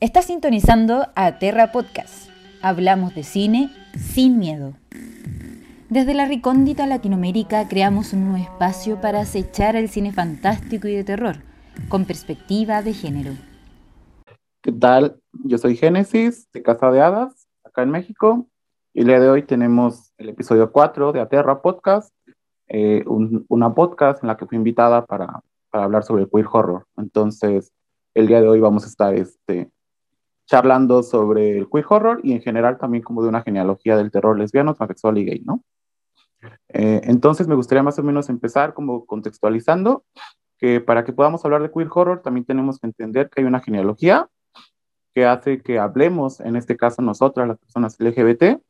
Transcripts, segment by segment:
Estás sintonizando a Terra Podcast. Hablamos de cine sin miedo. Desde la recóndita Latinoamérica creamos un nuevo espacio para acechar el cine fantástico y de terror, con perspectiva de género. ¿Qué tal? Yo soy Génesis, de Casa de Hadas, acá en México. Y el día de hoy tenemos el episodio 4 de Aterra Podcast, eh, una podcast en la que fui invitada para, para hablar sobre el queer horror. Entonces, el día de hoy vamos a estar este, charlando sobre el queer horror y en general también como de una genealogía del terror lesbiano, transexual y gay, ¿no? Eh, entonces me gustaría más o menos empezar como contextualizando que para que podamos hablar de queer horror también tenemos que entender que hay una genealogía que hace que hablemos, en este caso nosotras, las personas LGBT,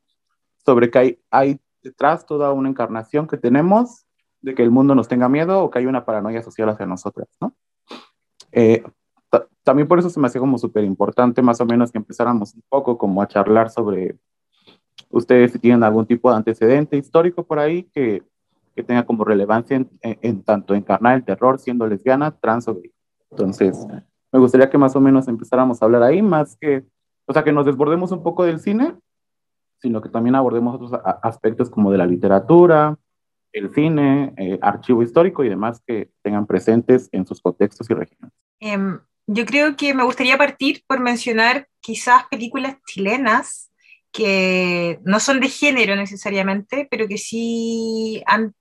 sobre que hay, hay detrás toda una encarnación que tenemos de que el mundo nos tenga miedo o que hay una paranoia social hacia nosotras, ¿no? Eh, también por eso se me hacía como súper importante más o menos que empezáramos un poco como a charlar sobre ustedes si tienen algún tipo de antecedente histórico por ahí que, que tenga como relevancia en, en, tanto encarnar el terror siendo lesbiana, trans o gay. Entonces, me gustaría que más o menos empezáramos a hablar ahí, más que, o sea, que nos desbordemos un poco del cine, sino que también abordemos otros aspectos como de la literatura, el cine, eh, archivo histórico y demás que tengan presentes en sus contextos y regiones. Um yo creo que me gustaría partir por mencionar quizás películas chilenas que no son de género necesariamente, pero que sí han,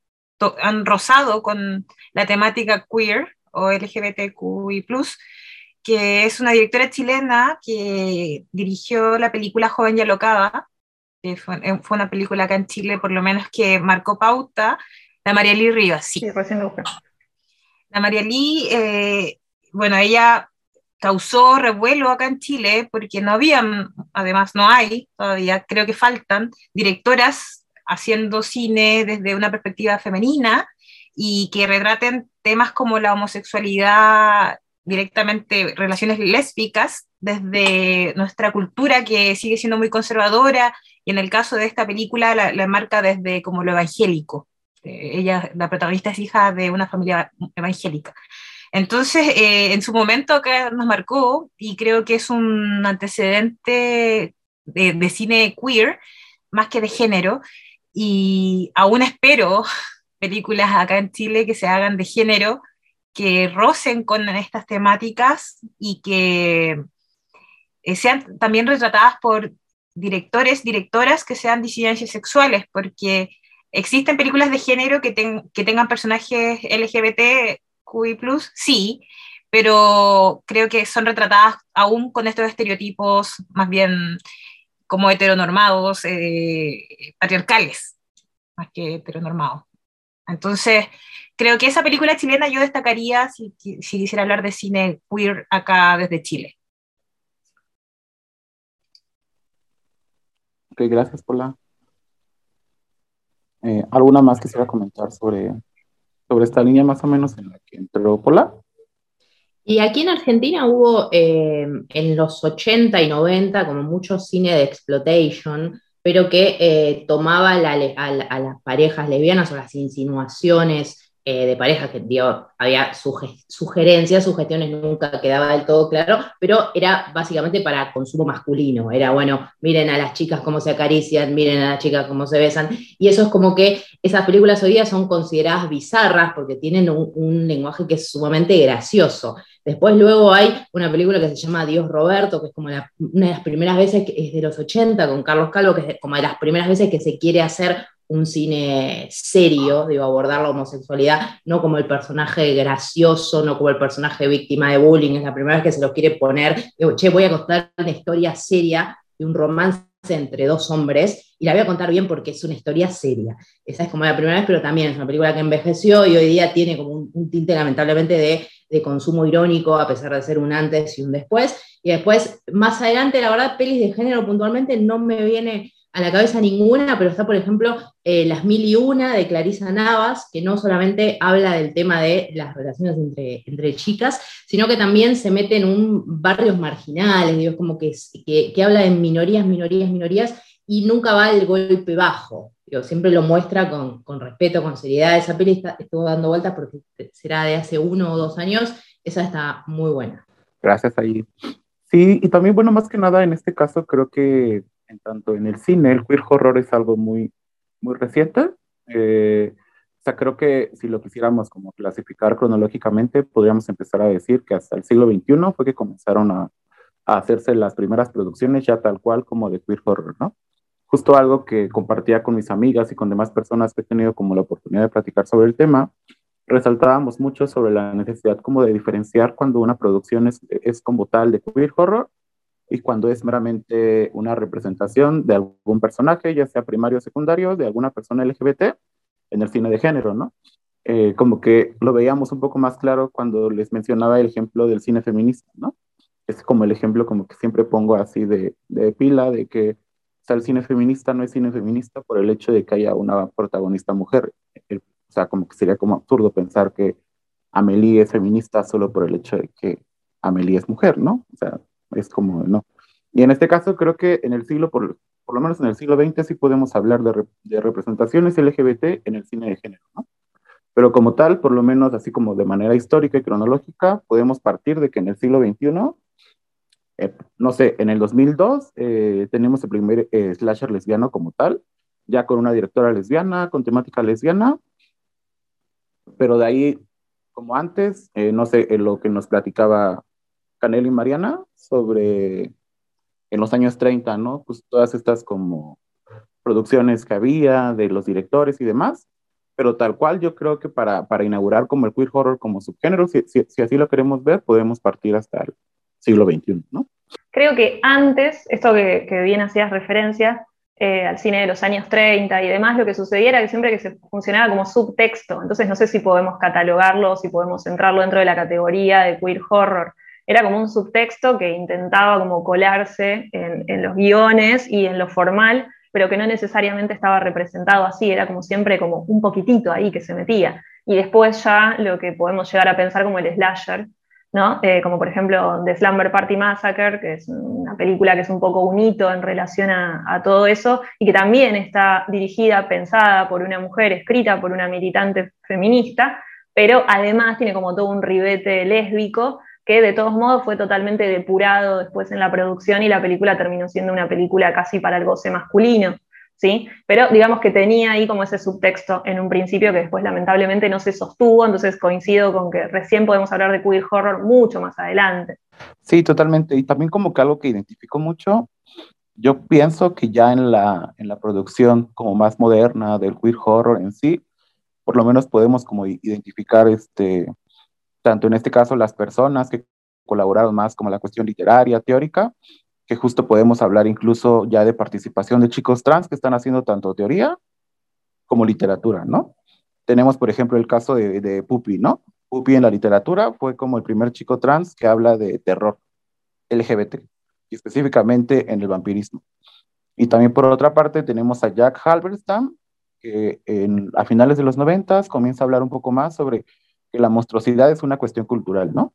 han rozado con la temática queer o LGBTQI, que es una directora chilena que dirigió la película Joven y Alocada, que fue, eh, fue, una película acá en Chile, por lo menos que marcó pauta, la María Lee Rivas, sí. sí la María Lee, eh, bueno, ella causó revuelo acá en Chile porque no habían, además no hay todavía, creo que faltan directoras haciendo cine desde una perspectiva femenina y que retraten temas como la homosexualidad directamente, relaciones lésbicas desde nuestra cultura que sigue siendo muy conservadora y en el caso de esta película la, la marca desde como lo evangélico. Eh, ella, la protagonista es hija de una familia evangélica. Entonces, eh, en su momento acá nos marcó y creo que es un antecedente de, cine queer, más que de género, y aún espero películas acá en Chile que se hagan de género, que rocen con estas temáticas y que eh, sean también retratadas por directores, directoras que sean disidencias sexuales, porque existen películas de género que, que tengan personajes LGBT QI+, sí, pero creo que son retratadas aún con estos estereotipos más bien como heteronormados, eh, patriarcales, más que heteronormados. Entonces, creo que esa película chilena yo destacaría si, si quisiera hablar de cine queer acá desde Chile. Ok, gracias, Paula. Eh, ¿Alguna más quisiera comentar sobre sobre esta línea más o menos en la que entró Pola. Y aquí en Argentina hubo eh, en los 80 y 90 como mucho cine de exploitation, pero que eh, tomaba a, las parejas lesbianas o las insinuaciones eh, de pareja, que había sugerencias, sugestiones, nunca quedaba del todo claro, pero era básicamente para consumo masculino. Era, bueno, miren a las chicas cómo se acarician, miren a las chicas cómo se besan. Y eso es como que esas películas hoy día son consideradas bizarras porque tienen un, lenguaje que es sumamente gracioso. Después luego hay una película que se llama Dios Roberto, que es como una de las primeras veces, que es de los 80, con Carlos Calvo, que es como de las primeras veces que se quiere hacer un cine serio, digo, abordar la homosexualidad, no como el personaje gracioso, no como el personaje víctima de bullying, es la primera vez que se lo quiere poner, digo, che, voy a contar una historia seria de un romance entre dos hombres, y la voy a contar bien porque es una historia seria. Esa es como la primera vez, pero también es una película que envejeció y hoy día tiene como un, un tinte lamentablemente de, de consumo irónico, a pesar de ser un antes y un después. Y después, más adelante, la verdad, pelis de género puntualmente no me viene a la cabeza ninguna, pero está, por ejemplo, eh, Las Mil y Una de Clarisa Navas, que no solamente habla del tema de las relaciones entre, entre chicas, sino que también se mete en un barrios marginales, digo, como que, que, habla de minorías, minorías, minorías, y nunca va al golpe bajo. Digo, siempre lo muestra con, con respeto, con seriedad. Esa peli estuvo dando vueltas porque será de hace uno o dos años. Esa está muy buena. Gracias ahí. Sí, y también, bueno, más que nada en este caso creo que en tanto en el cine el queer horror es algo muy, muy reciente. Eh, o sea, creo que si lo quisiéramos como clasificar cronológicamente, podríamos empezar a decir que hasta el siglo XXI fue que comenzaron a, hacerse las primeras producciones ya tal cual como de queer horror, ¿no? Justo algo que compartía con mis amigas y con demás personas que he tenido como la oportunidad de platicar sobre el tema, resaltábamos mucho sobre la necesidad como de diferenciar cuando una producción es, es como tal de queer horror y cuando es meramente una representación de algún personaje, ya sea primario o secundario, de alguna persona LGBT en el cine de género, ¿no? Eh, como que lo veíamos un poco más claro cuando les mencionaba el ejemplo del cine feminista, ¿no? Es como el ejemplo como que siempre pongo así de, pila, de que el cine feminista no es cine feminista por el hecho de que haya una protagonista mujer. O sea, como que sería como absurdo pensar que Amelie es feminista solo por el hecho de que Amelie es mujer, ¿no? O sea, es como, no. Y en este caso creo que en el siglo, por, por lo menos en el siglo XX, sí podemos hablar de, de, representaciones LGBT en el cine de género, ¿no? Pero como tal, por lo menos así como de manera histórica y cronológica, podemos partir de que en el siglo XXI, eh, no sé, en el 2002 eh, tenemos el primer eh, slasher lesbiano como tal, ya con una directora lesbiana, con temática lesbiana, pero de ahí, como antes, eh, no sé, lo que nos platicaba Canel y Mariana sobre en los años 30, ¿no? Pues todas estas como producciones que había de los directores y demás, pero tal cual yo creo que para, para inaugurar como el queer horror como subgénero, si, si, si, así lo queremos ver, podemos partir hasta el siglo XXI, ¿no? Creo que antes, esto que, que bien hacías referencia, eh, al cine de los años 30 y demás, lo que sucedía era que siempre que se funcionaba como subtexto, entonces no sé si podemos catalogarlo, si podemos centrarlo dentro de la categoría de queer horror. Era como un subtexto que intentaba como colarse en, en los guiones y en lo formal, pero que no necesariamente estaba representado así, era como siempre como un poquitito ahí que se metía. Y después ya lo que podemos llegar a pensar como el slasher, ¿no? Eh, como por ejemplo The Slumber Party Massacre, que es una película que es un poco un hito en relación a, a, todo eso y que también está dirigida, pensada por una mujer, escrita por una militante feminista, pero además tiene como todo un ribete lésbico que de todos modos fue totalmente depurado después en la producción y la película terminó siendo una película casi para el goce masculino. ¿sí? Pero digamos que tenía ahí como ese subtexto en un principio que después lamentablemente no se sostuvo, entonces coincido con que recién podemos hablar de queer horror mucho más adelante. Sí, totalmente. Y también como que algo que identifico mucho, yo pienso que ya en la, en la producción como más moderna del queer horror en sí, por lo menos podemos como identificar este, tanto en este caso las personas que colaboraron más como la cuestión literaria, teórica, que justo podemos hablar incluso ya de participación de chicos trans que están haciendo tanto teoría como literatura, ¿no? Tenemos, por ejemplo, el caso de, de Pupi, ¿no? Pupi en la literatura fue como el primer chico trans que habla de terror LGBT, y específicamente en el vampirismo. Y también por otra parte tenemos a Jack Halberstam, que en, a finales de los noventas comienza a hablar un poco más sobre que la monstruosidad es una cuestión cultural, ¿no?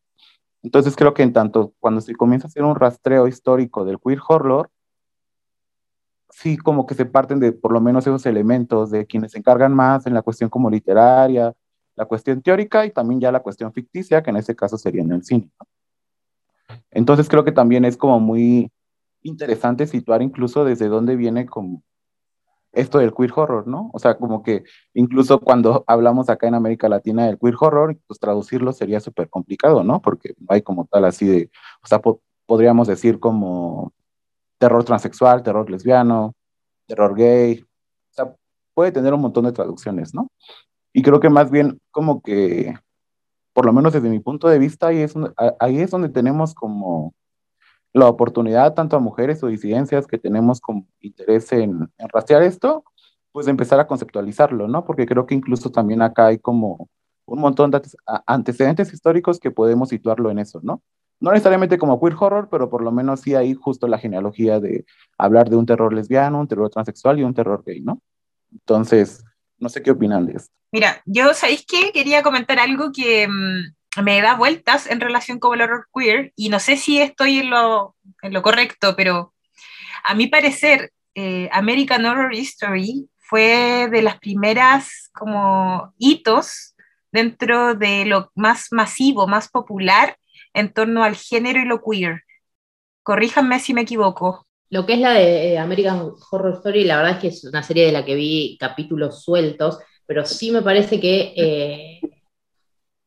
Entonces creo que en tanto cuando se comienza a hacer un rastreo histórico del queer horror, sí como que se parten de por lo menos esos elementos de quienes se encargan más en la cuestión como literaria, la cuestión teórica y también ya la cuestión ficticia, que en ese caso sería en el cine. Entonces creo que también es como muy interesante situar incluso desde dónde viene como esto del queer horror, ¿no? O sea, como que incluso cuando hablamos acá en América Latina del queer horror, pues traducirlo sería súper complicado, ¿no? Porque hay como tal así de, o sea, po podríamos decir como terror transexual, terror lesbiano, terror gay, o sea, puede tener un montón de traducciones, ¿no? Y creo que más bien como que, por lo menos desde mi punto de vista, ahí es, ahí es donde tenemos como la oportunidad tanto a mujeres o disidencias que tenemos como interés en, rastrear esto, pues empezar a conceptualizarlo, ¿no? Porque creo que incluso también acá hay como un montón de antecedentes históricos que podemos situarlo en eso, ¿no? No necesariamente como queer horror, pero por lo menos sí hay justo la genealogía de hablar de un terror lesbiano, un terror transexual y un terror gay, ¿no? Entonces, no sé qué opinan de esto. Mira, yo, ¿sabéis qué? Quería comentar algo que mmm, me da vueltas en relación con el horror queer y no sé si estoy en lo, en lo correcto, pero a mi parecer eh, American Horror History fue de las primeras como hitos dentro de lo más masivo, más popular en torno al género y lo queer. Corríjanme si me equivoco. Lo que es la de eh, American Horror Story, la verdad es que es una serie de la que vi capítulos sueltos, pero sí me parece que, eh,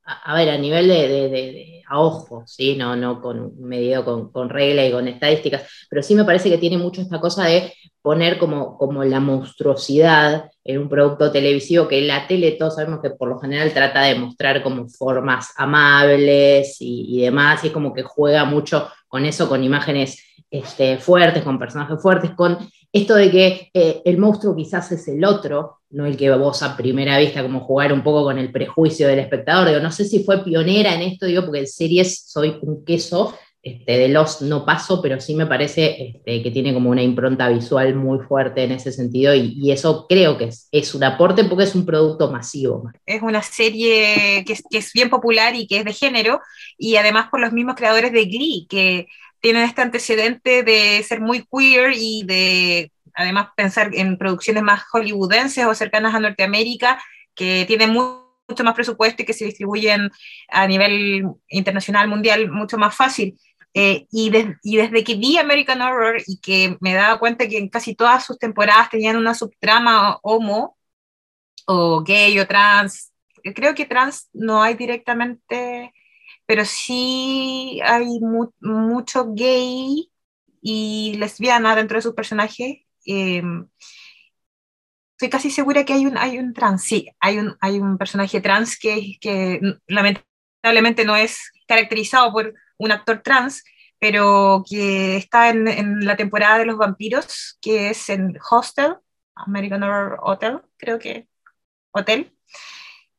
a, ver, a nivel de, a ojo, ¿sí? no, no con medido con, con regla y con estadísticas, pero sí me parece que tiene mucho esta cosa de poner como, como la monstruosidad en un producto televisivo que la tele todos sabemos que por lo general trata de mostrar como formas amables y, y demás, y es como que juega mucho con eso, con imágenes este, fuertes, con personajes fuertes, con esto de que eh, el monstruo quizás es el otro, no el que vos a primera vista, como jugar un poco con el prejuicio del espectador. Digo, no sé si fue pionera en esto, digo, porque en series soy un queso, este, de los no paso, pero sí me parece este, que tiene como una impronta visual muy fuerte en ese sentido y, eso creo que es, un aporte porque es un producto masivo. Es una serie que es, que es bien popular y que es de género y además por los mismos creadores de Glee, que tienen este antecedente de ser muy queer y de además pensar en producciones más hollywoodenses o cercanas a Norteamérica, que tienen mucho más presupuesto y que se distribuyen a nivel internacional, mundial, mucho más fácil. Eh, y, y, desde que vi American Horror y que me daba cuenta que en casi todas sus temporadas tenían una subtrama homo o gay o trans, creo que trans no hay directamente pero sí hay mucho gay y lesbiana dentro de su personaje. Em, estoy casi segura que hay un, hay un trans, sí, hay un, hay un personaje trans que, que lamentablemente no es caracterizado por un actor trans, pero que está en, la temporada de los vampiros, que es en Hostel, American Horror Hotel, creo que, Hotel,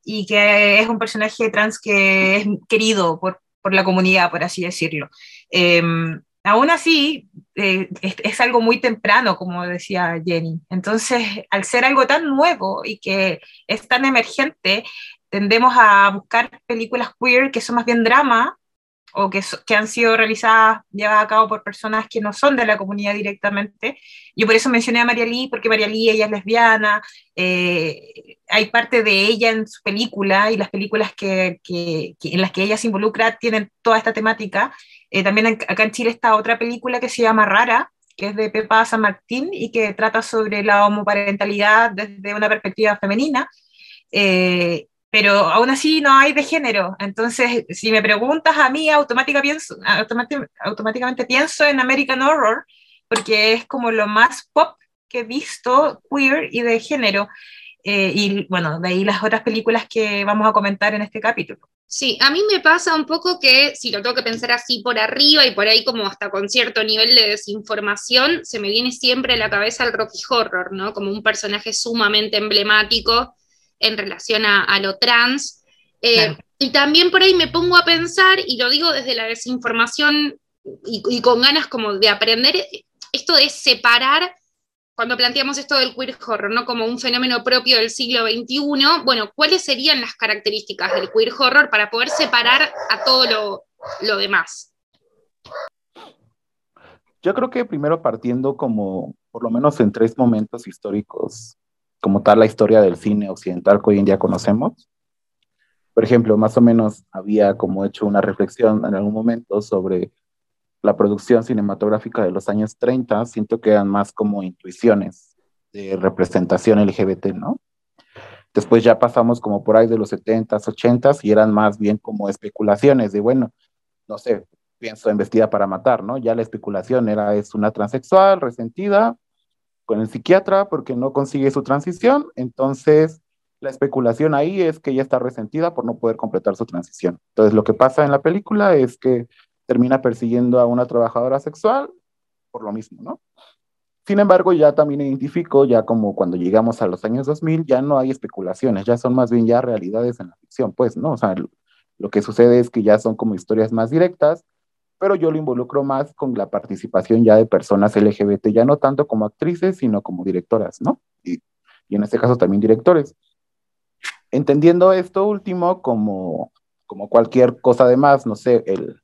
y que es un personaje trans que es querido por, por la comunidad, por así decirlo. Em, aún así, eh, es, algo muy temprano, como decía Jenny. Entonces, al ser algo tan nuevo y que es tan emergente, tendemos a buscar películas queer que son más bien drama o que, que han sido realizadas, llevadas a cabo por personas que no son de la comunidad directamente. Yo por eso mencioné a María Lee, porque María Lee, ella es lesbiana, eh, hay parte de ella en su película y las películas que, que, en las que ella se involucra tienen toda esta temática. Eh, también acá en Chile está otra película que se llama Rara, que es de Pepa San Martín y que trata sobre la homoparentalidad desde una perspectiva femenina. Eh, pero aún así no hay de género. Entonces, si me preguntas a mí, pienso, automáticamente pienso en American Horror, porque es como lo más pop que he visto, queer y de género. Eh, y bueno, de ahí las otras películas que vamos a comentar en este capítulo. Sí, a mí me pasa un poco que si lo tengo que pensar así por arriba y por ahí como hasta con cierto nivel de desinformación, se me viene siempre a la cabeza el Rocky Horror, ¿no? Como un personaje sumamente emblemático en relación a, lo trans. Eh, y también por ahí me pongo a pensar, y lo digo desde la desinformación y, con ganas como de aprender, esto de separar, cuando planteamos esto del queer horror, ¿no? Como un fenómeno propio del siglo XXI, bueno, ¿cuáles serían las características del queer horror para poder separar a todo lo, lo demás? Yo creo que primero partiendo como, por lo menos en tres momentos históricos como tal la historia del cine occidental que hoy en día conocemos. Por ejemplo, más o menos había como hecho una reflexión en algún momento sobre la producción cinematográfica de los años 30, siento que eran más como intuiciones de representación LGBT, ¿no? Después ya pasamos como por ahí de los 70s, 80s y eran más bien como especulaciones de, bueno, no sé, pienso en Vestida para Matar, ¿no? Ya la especulación era, es una transexual resentida, con el psiquiatra porque no consigue su transición, entonces la especulación ahí es que ella está resentida por no poder completar su transición. Entonces lo que pasa en la película es que termina persiguiendo a una trabajadora sexual por lo mismo, ¿no? Sin embargo, ya también identifico, ya como cuando llegamos a los años 2000, ya no hay especulaciones, ya son más bien ya realidades en la ficción, pues, ¿no? O sea, lo que sucede es que ya son como historias más directas, pero yo lo involucro más con la participación ya de personas LGBT, ya no tanto como actrices, sino como directoras, ¿no? Y, en este caso también directores. Entendiendo esto último como, como cualquier cosa de más, no sé, el,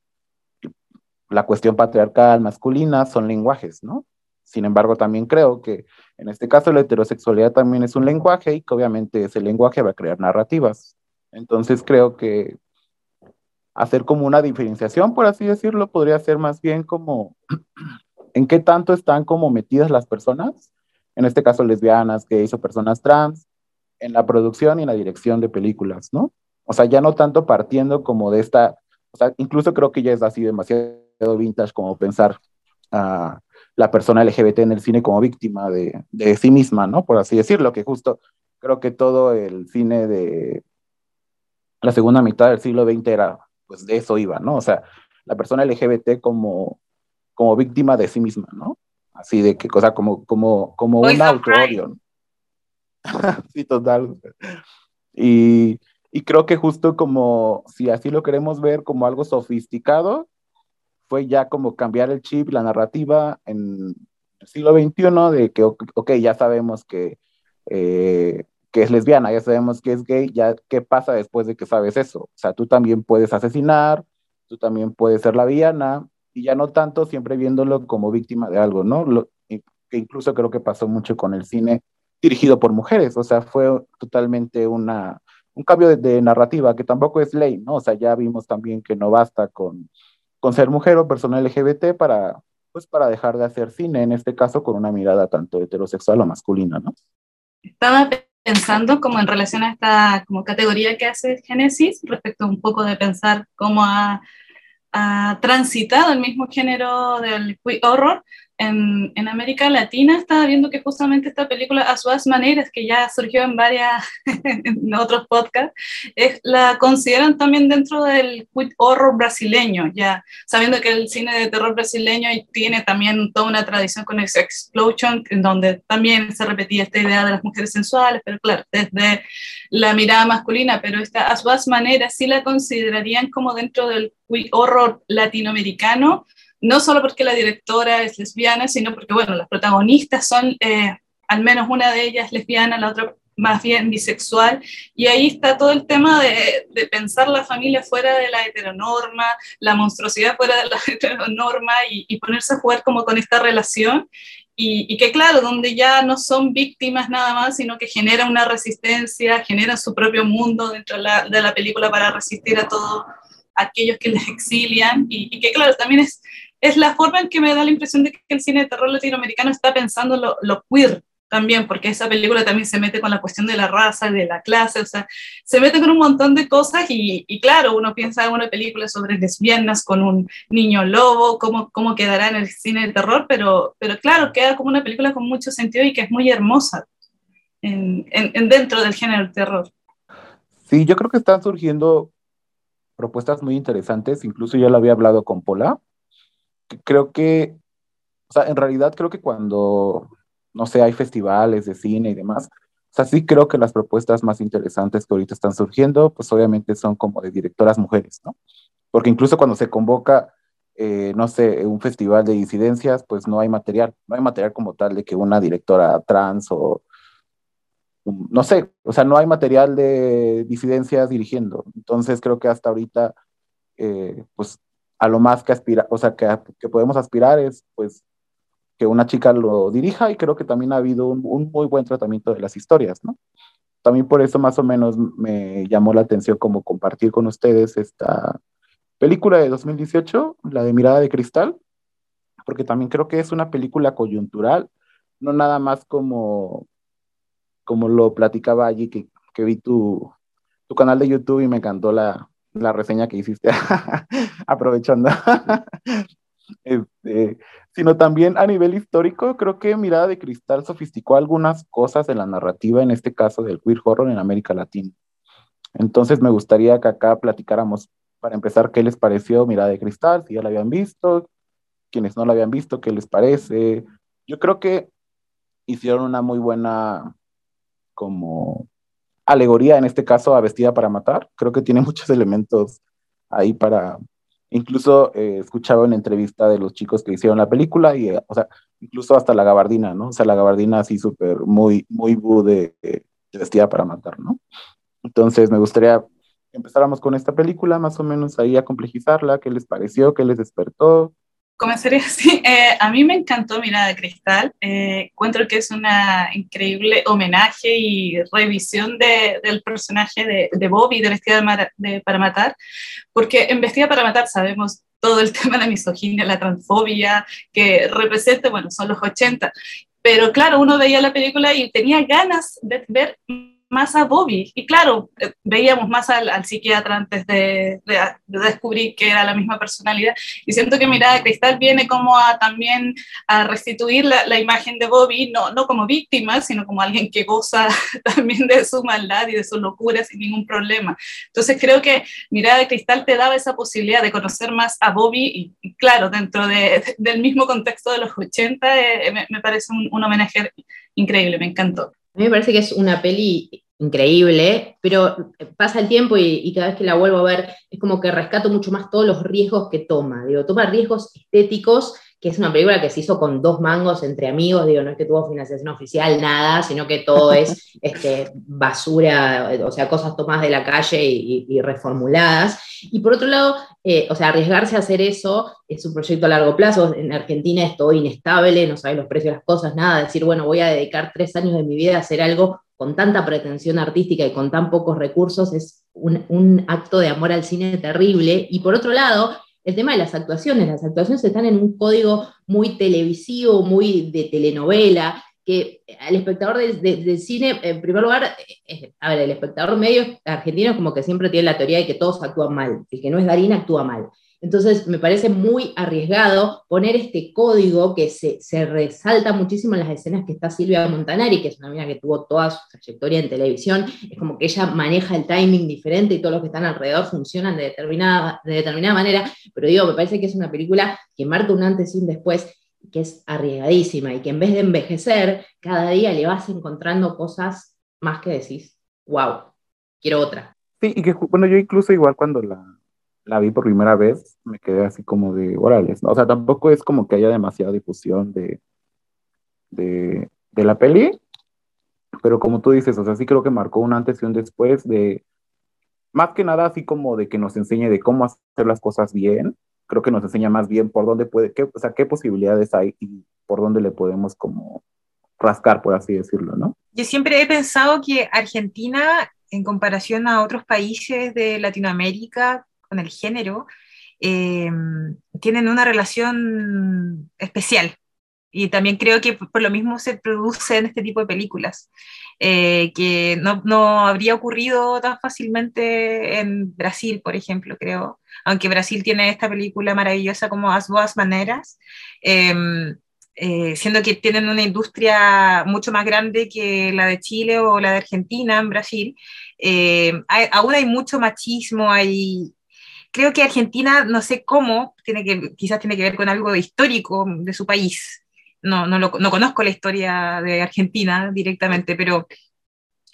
la cuestión patriarcal masculina son lenguajes, ¿no? Sin embargo, también creo que en este caso la heterosexualidad también es un lenguaje y que obviamente ese lenguaje va a crear narrativas. Entonces creo que hacer como una diferenciación, por así decirlo, podría ser más bien como en qué tanto están como metidas las personas, en este caso lesbianas, gays o personas trans, en la producción y en la dirección de películas, ¿no? O sea, ya no tanto partiendo como de esta, o sea, incluso creo que ya es así demasiado vintage como pensar a la persona LGBT en el cine como víctima de, de sí misma, ¿no? Por así decirlo, que justo creo que todo el cine de la segunda mitad del siglo XX era, pues de eso iba, ¿no? O sea, la persona LGBT como como víctima de sí misma, ¿no? Así de que cosa como, como, como un auto-odio. sí, total. Y, y creo que justo como, si así lo queremos ver como algo sofisticado, fue ya como cambiar el chip, la narrativa en el siglo XXI de que, ok, ya sabemos que, eh, que es lesbiana, ya sabemos que es gay, ya qué pasa después de que sabes eso. O sea, tú también puedes asesinar, tú también puedes ser la villana, y ya no tanto siempre viéndolo como víctima de algo, ¿no? Lo, que incluso creo que pasó mucho con el cine dirigido por mujeres, o sea, fue totalmente una, un cambio de, narrativa que tampoco es ley, ¿no? O sea, ya vimos también que no basta con, con ser mujer o persona LGBT para, pues, para dejar de hacer cine, en este caso con una mirada tanto heterosexual o masculina, ¿no? Estaba pensando como en relación a esta como categoría que hace Génesis, respecto un poco de pensar cómo ha ha transitado el mismo género del horror en, en, América Latina. Estaba viendo que justamente esta película, a sus maneras, que ya surgió en varias, en otros podcasts, es, la consideran también dentro del horror brasileño, ya sabiendo que el cine de terror brasileño tiene también toda una tradición con explosion, en donde también se repetía esta idea de las mujeres sensuales, pero claro, desde la mirada masculina, pero esta, a sus maneras sí la considerarían como dentro del horror latinoamericano, no solo porque la directora es lesbiana, sino porque, bueno, las protagonistas son, eh, al menos una de ellas lesbiana, la otra más bien bisexual, y ahí está todo el tema de, de, pensar la familia fuera de la heteronorma, la monstruosidad fuera de la heteronorma, y, y ponerse a jugar como con esta relación, y, y, que claro, donde ya no son víctimas nada más, sino que generan una resistencia, generan su propio mundo dentro de la, de la película para resistir a todos aquellos que les exilian, y, y que claro, también es es la forma en que me da la impresión de que el cine de terror latinoamericano está pensando lo, queer también, porque esa película también se mete con la cuestión de la raza, de la clase, o sea, se mete con un montón de cosas y, claro, uno piensa en una película sobre lesbianas con un niño lobo, cómo, cómo quedará en el cine de terror, pero, pero claro, queda como una película con mucho sentido y que es muy hermosa en, en, dentro del género terror. Sí, yo creo que están surgiendo propuestas muy interesantes, incluso ya lo había hablado con Pola, creo que, o sea, en realidad creo que cuando, no sé, hay festivales de cine y demás, o sea, sí creo que las propuestas más interesantes que ahorita están surgiendo, pues obviamente son como de directoras mujeres, ¿no? Porque incluso cuando se convoca, eh, no sé, un festival de disidencias, pues no hay material, no hay material como tal de que una directora trans o, no sé, o sea, no hay material de disidencias dirigiendo. Entonces creo que hasta ahorita, eh, pues a lo más que aspira, o sea, que, que, podemos aspirar es pues que una chica lo dirija y creo que también ha habido un, muy buen tratamiento de las historias, ¿no? También por eso más o menos me llamó la atención como compartir con ustedes esta película de 2018, la de Mirada de Cristal, porque también creo que es una película coyuntural, no nada más como, como lo platicaba allí, que, que vi tu, tu canal de YouTube y me encantó la, la reseña que hiciste, aprovechando. este, sino también a nivel histórico, creo que Mirada de Cristal sofisticó algunas cosas en la narrativa, en este caso del queer horror en América Latina. Entonces me gustaría que acá platicáramos, para empezar, qué les pareció Mirada de Cristal, si ya la habían visto, quienes no la habían visto, qué les parece. Yo creo que hicieron una muy buena como alegoría, en este caso, a Vestida para Matar. Creo que tiene muchos elementos ahí para... Incluso eh, escuchaba una entrevista de los chicos que hicieron la película y, eh, o sea, incluso hasta la gabardina, ¿no? O sea, la gabardina así súper, muy, muy bu de, de, Vestida para Matar, ¿no? Entonces, me gustaría que empezáramos con esta película, más o menos ahí a complejizarla, qué les pareció, qué les despertó, Comenzaré así. Eh, a mí me encantó Mirada de Cristal. Eh, encuentro que es una increíble homenaje y revisión de, del personaje de, de Bobby de Vestida de, para Matar, porque en Vestida para Matar sabemos todo el tema de la misoginia, la transfobia que representa, bueno, son los 80. Pero claro, uno veía la película y tenía ganas de ver más a Bobby. Y claro, eh, veíamos más al, psiquiatra antes de, descubrir que era la misma personalidad. Y siento que Mirada de Cristal viene como a también a restituir la, imagen de Bobby, no, no como víctima, sino como alguien que goza también de su maldad y de su locura sin ningún problema. Entonces creo que Mirada de Cristal te daba esa posibilidad de conocer más a Bobby y, claro, dentro de, del mismo contexto de los 80, eh, me, me, parece un, un homenaje increíble, me encantó. A mí me parece que es una peli increíble, pero pasa el tiempo y, cada vez que la vuelvo a ver es como que rescato mucho más todos los riesgos que toma. Digo, toma riesgos estéticos, que es una película que se hizo con dos mangos entre amigos, digo, no es que tuvo financiación oficial, nada, sino que todo es este, basura, o sea, cosas tomadas de la calle y, reformuladas. Y por otro lado, eh, o sea, arriesgarse a hacer eso es un proyecto a largo plazo. En Argentina es todo inestable, no sabes los precios de las cosas, nada. Decir, bueno, voy a dedicar tres años de mi vida a hacer algo con tanta pretensión artística y con tan pocos recursos es un, acto de amor al cine terrible. Y por otro lado, el tema de las actuaciones. Las actuaciones están en un código muy televisivo, muy de telenovela, que al espectador del cine, en primer lugar, a ver, el espectador medio argentino como que siempre tiene la teoría de que todos actúan mal, el que no es Darín actúa mal. Entonces, me parece muy arriesgado poner este código que se, resalta muchísimo en las escenas que está Silvia Montanari, que es una mina que tuvo toda su trayectoria en televisión. Es como que ella maneja el timing diferente y todos los que están alrededor funcionan de determinada, de determinada manera. Pero digo, me parece que es una película que marca un antes y un después, que es arriesgadísima y que en vez de envejecer, cada día le vas encontrando cosas más que decís, wow, quiero otra. Sí, y que bueno, yo incluso igual cuando la, la vi por primera vez, me quedé así como de órale, ¿no? O sea, tampoco es como que haya demasiada difusión de, de, de, la peli, pero como tú dices, o sea, sí creo que marcó un antes y un después de, más que nada así como de que nos enseñe de cómo hacer las cosas bien, creo que nos enseña más bien por dónde puede, qué, o sea, qué posibilidades hay y por dónde le podemos como rascar, por así decirlo, ¿no? Yo siempre he pensado que Argentina, en comparación a otros países de Latinoamérica, con el género, eh, tienen una relación especial. Y también creo que por lo mismo se producen este tipo de películas, eh, que no, no, habría ocurrido tan fácilmente en Brasil, por ejemplo, creo. Aunque Brasil tiene esta película maravillosa como As Boas Maneras, em, eh, siendo que tienen una industria mucho más grande que la de Chile o la de Argentina en Brasil, aún hay mucho machismo, hay, creo que Argentina, no sé cómo, tiene que, quizás tiene que ver con algo histórico de su país. No, no, no conozco la historia de Argentina directamente, pero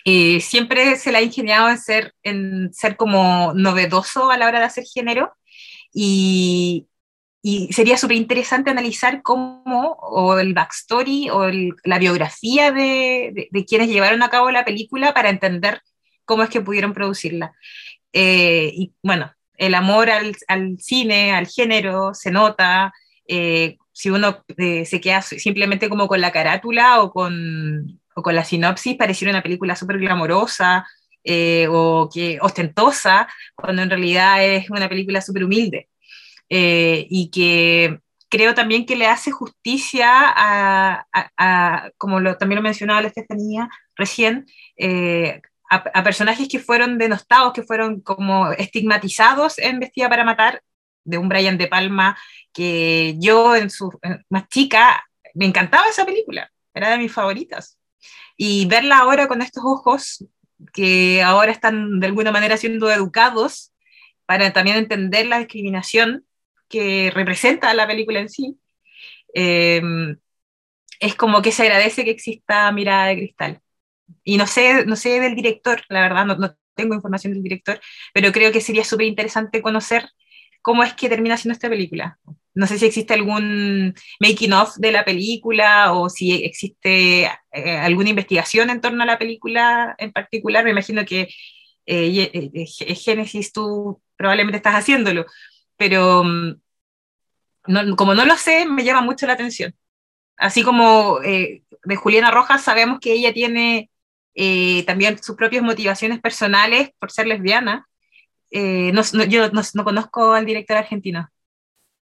eh, siempre se le ha ingeniado en ser, en ser como novedoso a la hora de hacer género y, y sería súper interesante analizar cómo, o el backstory, o la biografía de, de, quienes llevaron a cabo la película para entender cómo es que pudieron producirla. Eh, y bueno, el amor al, cine, al género, se nota. Eh, si uno eh, se queda simplemente como con la carátula o con, con la sinopsis, pareciera una película súper glamorosa eh, o que ostentosa, cuando en realidad es una película súper humilde. y que creo también que le hace justicia a, como lo, también lo mencionaba la Estefanía recién, a, personajes que fueron denostados, que fueron como estigmatizados en Vestida para Matar, de un Brian De Palma, que yo en su más chica me encantaba esa película, era de mis favoritas. Y verla ahora con estos ojos, que ahora están de alguna manera siendo educados para también entender la discriminación que representa la película en sí, eh, es como que se agradece que exista Mirada de Cristal. Y no sé, no sé del director, la verdad, no, no tengo información del director, pero creo que sería súper interesante conocer cómo es que termina siendo esta película. No sé si existe algún making of de la película o si existe eh, alguna investigación en torno a la película en particular. Me imagino que eh, eh Génesis tú probablemente estás haciéndolo, pero mm, como no lo sé, me llama mucho la atención. Así como eh, de Juliana Rojas sabemos que ella tiene eh, también sus propias motivaciones personales por ser lesbiana. Eh, yo no, conozco al director argentino.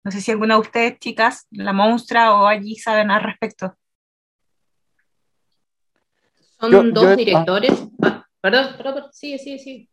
No sé si alguna de ustedes, chicas, la monstrua o allí saben al respecto. Son dos directores. Ah, perdón, perdón, sí, sí, sí.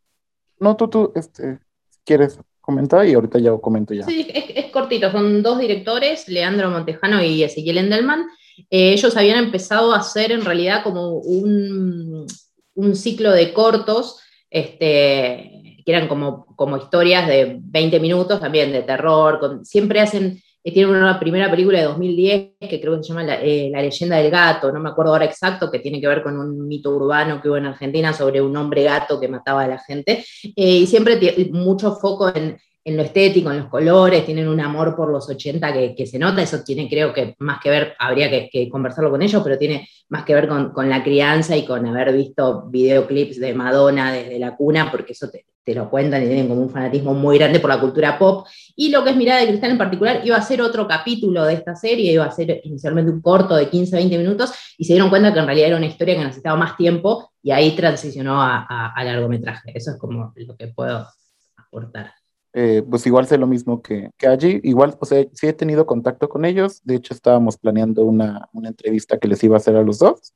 No, tú, tú, este, quieres comentar y ahorita ya comento ya. Sí, es, cortito, son dos directores, Leandro Montejano y Ezequiel Endelman. Eh, ellos habían empezado a hacer en realidad como un, un ciclo de cortos, este, eran como, como historias de 20 minutos también, de terror, siempre hacen eh, tiene una primera película de 2010 que creo que se llama eh, la, leyenda del gato, no me acuerdo ahora exacto, que tiene que ver con un mito urbano que hubo en Argentina sobre un hombre gato que mataba a la gente. Eh, y siempre mucho foco en, en, lo estético, en los colores, tienen un amor por los 80 que, se nota, eso tiene creo que más que ver, habría que, conversarlo con ellos, pero tiene más que ver con, la crianza y con haber visto videoclips de Madonna desde la cuna, porque eso te, lo cuentan y tienen como un fanatismo muy grande por la cultura pop. Y lo que es Mirada de Cristal en particular iba a ser otro capítulo de esta serie, iba a ser inicialmente un corto de 15, 20 minutos, y se dieron cuenta que en realidad era una historia que necesitaba más tiempo, y ahí transicionó a, largometraje. Eso es como lo que puedo aportar. Eh, pues igual sé lo mismo que, que, allí, igual, o sea, sí he tenido contacto con ellos, de hecho estábamos planeando una, una entrevista que les iba a hacer a los dos.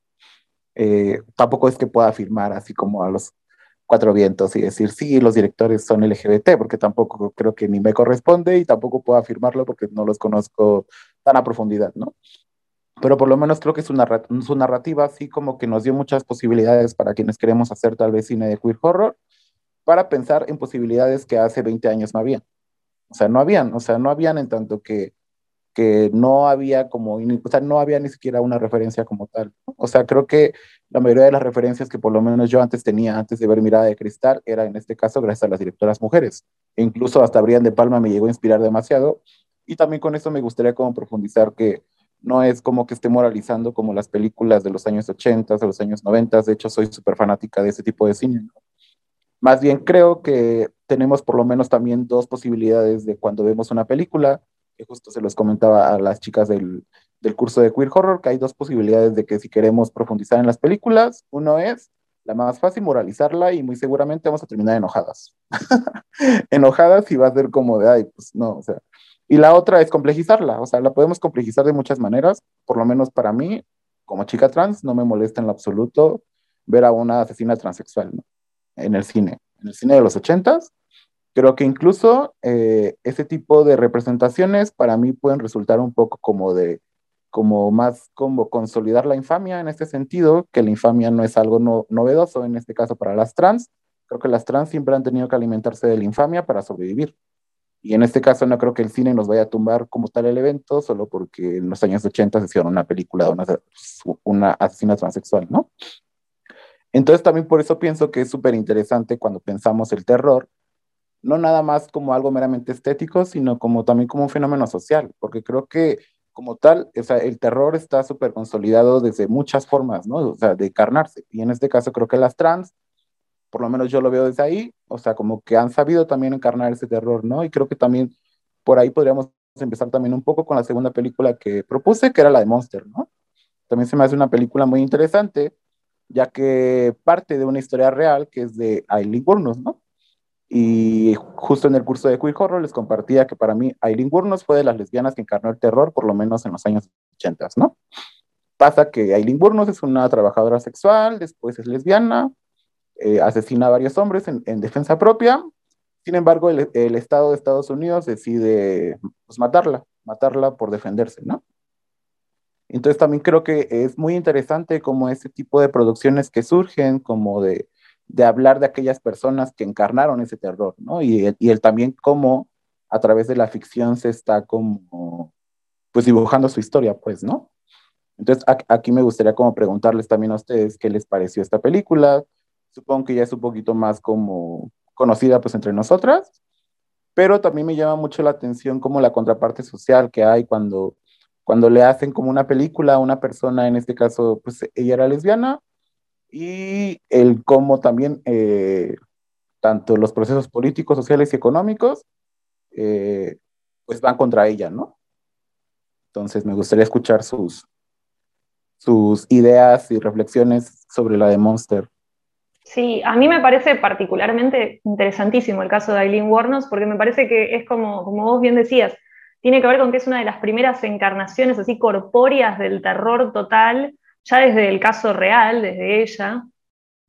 Eh, tampoco es que pueda afirmar así como a los cuatro vientos y decir, sí, los directores son LGBT, porque tampoco creo que ni me corresponde y tampoco puedo afirmarlo porque no los conozco tan a profundidad, ¿no? Pero por lo menos creo que su, su narrativa así como que nos dio muchas posibilidades para quienes queremos hacer tal vez cine de queer horror, para pensar en posibilidades que hace 20 años no habían. O sea, no habían, o sea, no habían en tanto que que no había como, o sea, no había ni siquiera una referencia como tal. O sea, creo que la mayoría de las referencias que por lo menos yo antes tenía, antes de ver Mirada de Cristal, era en este caso gracias a las directoras mujeres. E incluso hasta Brian de Palma me llegó a inspirar demasiado. Y también con eso me gustaría como profundizar que no es como que esté moralizando como las películas de los años 80, de los años 90. De hecho, soy súper fanática de ese tipo de cine. Más bien creo que tenemos por lo menos también dos posibilidades de cuando vemos una película que justo se los comentaba a las chicas del, del curso de Queer Horror, que hay dos posibilidades de que si queremos profundizar en las películas, uno es la más fácil, moralizarla y muy seguramente vamos a terminar enojadas. enojadas y va a ser como de, ay, pues no, o sea. Y la otra es complejizarla, o sea, la podemos complejizar de muchas maneras, por lo menos para mí, como chica trans, no me molesta en lo absoluto ver a una asesina transexual, ¿no? En el cine. En el cine de los ochentas, Creo que incluso eh, ese tipo de representaciones para mí pueden resultar un poco como de, como más como consolidar la infamia en este sentido, que la infamia no es algo no, novedoso en este caso para las trans. Creo que las trans siempre han tenido que alimentarse de la infamia para sobrevivir. Y en este caso no creo que el cine nos vaya a tumbar como tal el evento, solo porque en los años 80 se hicieron una película de una, una asesina transexual, ¿no? Entonces también por eso pienso que es súper interesante cuando pensamos el terror, no nada más como algo meramente estético, sino como también como un fenómeno social, porque creo que como tal, o sea, el terror está súper consolidado desde muchas formas, ¿no? O sea, de encarnarse. Y en este caso creo que las trans, por lo menos yo lo veo desde ahí, o sea, como que han sabido también encarnar ese terror, ¿no? Y creo que también por ahí podríamos empezar también un poco con la segunda película que propuse, que era la de Monster, ¿no? También se me hace una película muy interesante, ya que parte de una historia real que es de Aileen Wuornos, ¿no? Y justo en el curso de Queer Horror les compartía que para mí Aileen Wuornos fue de las lesbianas que encarnó el terror, por lo menos en los años 80, ¿no? Pasa que Aileen Wuornos es una trabajadora sexual, después es lesbiana, eh, asesina a varios hombres en, defensa propia. Sin embargo, el, Estado de Estados Unidos decide pues, matarla, matarla por defenderse, ¿no? Entonces también creo que es muy interesante como ese tipo de producciones que surgen, como de de hablar de aquellas personas que encarnaron ese terror, ¿no? Y, y también cómo a través de la ficción se está como, pues dibujando su historia, pues, ¿no? Entonces, aquí me gustaría como preguntarles también a ustedes qué les pareció esta película. Supongo que ya es un poquito más como conocida pues entre nosotras, pero también me llama mucho la atención como la contraparte social que hay cuando, cuando le hacen como una película a una persona, en este caso, pues ella era lesbiana, y el cómo también eh, tanto los procesos políticos, sociales y económicos eh, pues van contra ella, ¿no? Entonces me gustaría escuchar sus, sus ideas y reflexiones sobre la de Monster. Sí, a mí me parece particularmente interesantísimo el caso de Aileen Wuornos, porque me parece que es como, como vos bien decías, tiene que ver con que es una de las primeras encarnaciones así corpóreas del terror total, ya desde el caso real, desde ella,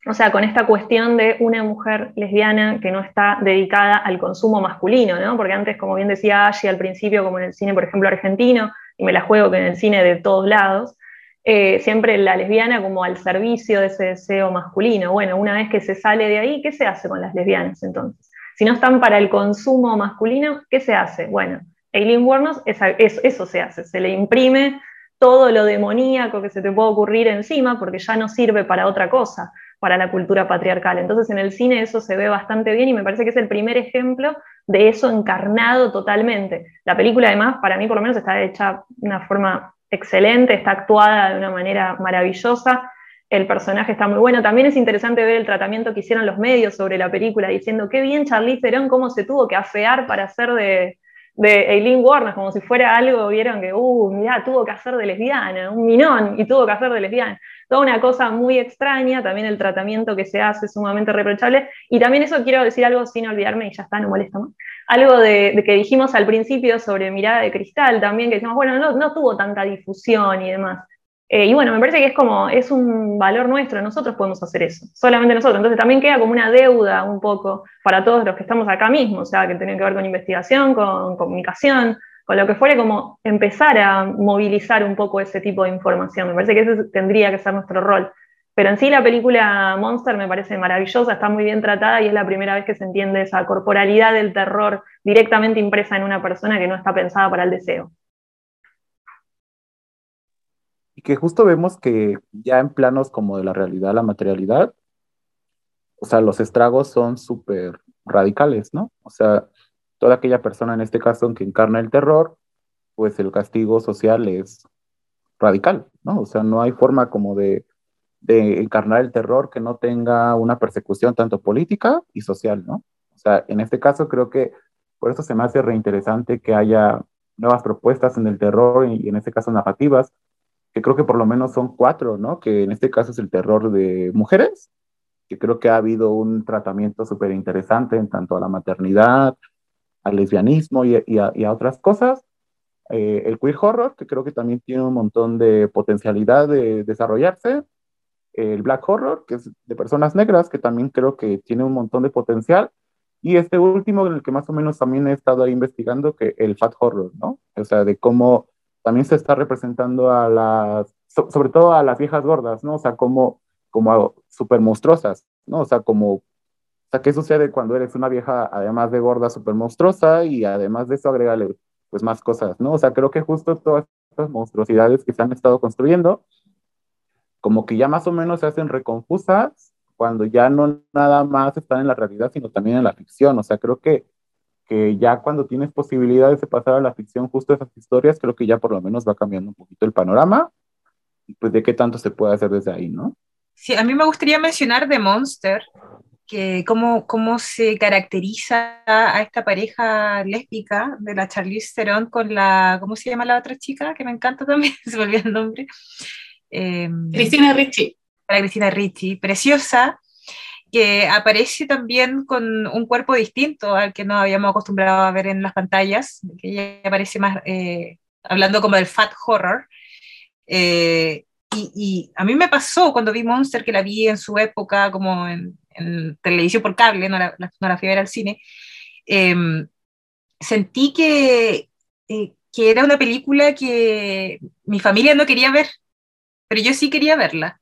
o sea, con esta cuestión de una mujer lesbiana que no está dedicada al consumo masculino, ¿no? Porque antes, como bien decía Ashley al principio, como en el cine, por ejemplo, argentino, y me la juego que en el cine de todos lados, eh, siempre la lesbiana como al servicio de ese deseo masculino. Bueno, una vez que se sale de ahí, ¿qué se hace con las lesbianas entonces? Si no están para el consumo masculino, ¿qué se hace? Bueno, Eileen Wuornos, eso se hace, se le imprime todo lo demoníaco que se te puede ocurrir encima porque ya no sirve para otra cosa, para la cultura patriarcal. Entonces en el cine eso se ve bastante bien y me parece que es el primer ejemplo de eso encarnado totalmente. La película además, para mí por lo menos, está hecha de una forma excelente, está actuada de una manera maravillosa, el personaje está muy bueno. También es interesante ver el tratamiento que hicieron los medios sobre la película, diciendo qué bien Charlize Theron, cómo se tuvo que afear para hacer de, de Eileen Warner, como si fuera algo, vieron que, uh, mirá, tuvo que hacer de lesbiana, un minón, y tuvo que hacer de lesbiana. Toda una cosa muy extraña, también el tratamiento que se hace sumamente reprochable, y también eso quiero decir algo sin olvidarme, y ya está, no molesto más, algo de, que dijimos al principio sobre Mirada de Cristal, también que decimos, bueno, no, no tuvo tanta difusión y demás. Eh, y bueno, me parece que es como, es un valor nuestro, nosotros podemos hacer eso, solamente nosotros. Entonces también queda como una deuda un poco para todos los que estamos acá mismo, o sea, que tienen que ver con investigación, con comunicación, con lo que fuere, como empezar a movilizar un poco ese tipo de información. Me parece que ese tendría que ser nuestro rol. Pero en sí la película Monster me parece maravillosa, está muy bien tratada y es la primera vez que se entiende esa corporalidad del terror directamente impresa en una persona que no está pensada para el deseo que justo vemos que ya en planos como de la realidad, la materialidad, o sea, los estragos son súper radicales, ¿no? O sea, toda aquella persona en este caso que encarna el terror, pues el castigo social es radical, ¿no? O sea, no hay forma como de, encarnar el terror que no tenga una persecución tanto política y social, ¿no? O sea, en este caso creo que por eso se me hace reinteresante que haya nuevas propuestas en el terror y en este caso narrativas que creo que por lo menos son cuatro, ¿no? Que en este caso es el terror de mujeres, que creo que ha habido un tratamiento súper interesante en tanto a la maternidad, al lesbianismo y, a, otras cosas. Eh, el queer horror, que creo que también tiene un montón de potencialidad de desarrollarse. El black horror, que es de personas negras, que también creo que tiene un montón de potencial. Y este último, en el que más o menos también he estado ahí investigando, que el fat horror, ¿no? O sea, de cómo también se está representando a las, sobre todo a las viejas gordas, ¿no? O sea, como, como súper monstruosas, ¿no? O sea, como, o sea, ¿qué sucede cuando eres una vieja, además de gorda, súper monstruosa y además de eso agrégale, pues, más cosas, ¿no? O sea, creo que justo todas estas monstruosidades que se han estado construyendo, como que ya más o menos se hacen reconfusas cuando ya no nada más están en la realidad, sino también en la ficción. O sea, creo que que ya cuando tienes posibilidades de pasar a la ficción justo esas historias, creo que ya por lo menos va cambiando un poquito el panorama y pues de qué tanto se puede hacer desde ahí, ¿no? Sí, a mí me gustaría mencionar The Monster, que cómo, cómo se caracteriza a esta pareja lésbica de la Charlize Theron con la, ¿cómo se llama la otra chica? Que me encanta también, se me olvidó el nombre. Eh, Cristina Ricci. La Cristina Ricci, preciosa, que aparece también con un cuerpo distinto al que nos habíamos acostumbrado a ver en las pantallas, que ella aparece más eh, hablando como del fat horror. Eh, y, a mí me pasó cuando vi Monster, que la vi en su época como en, televisión por cable, no la, no la fui a ver al cine, em, sentí que, eh, que era una película que mi familia no quería ver, pero yo sí quería verla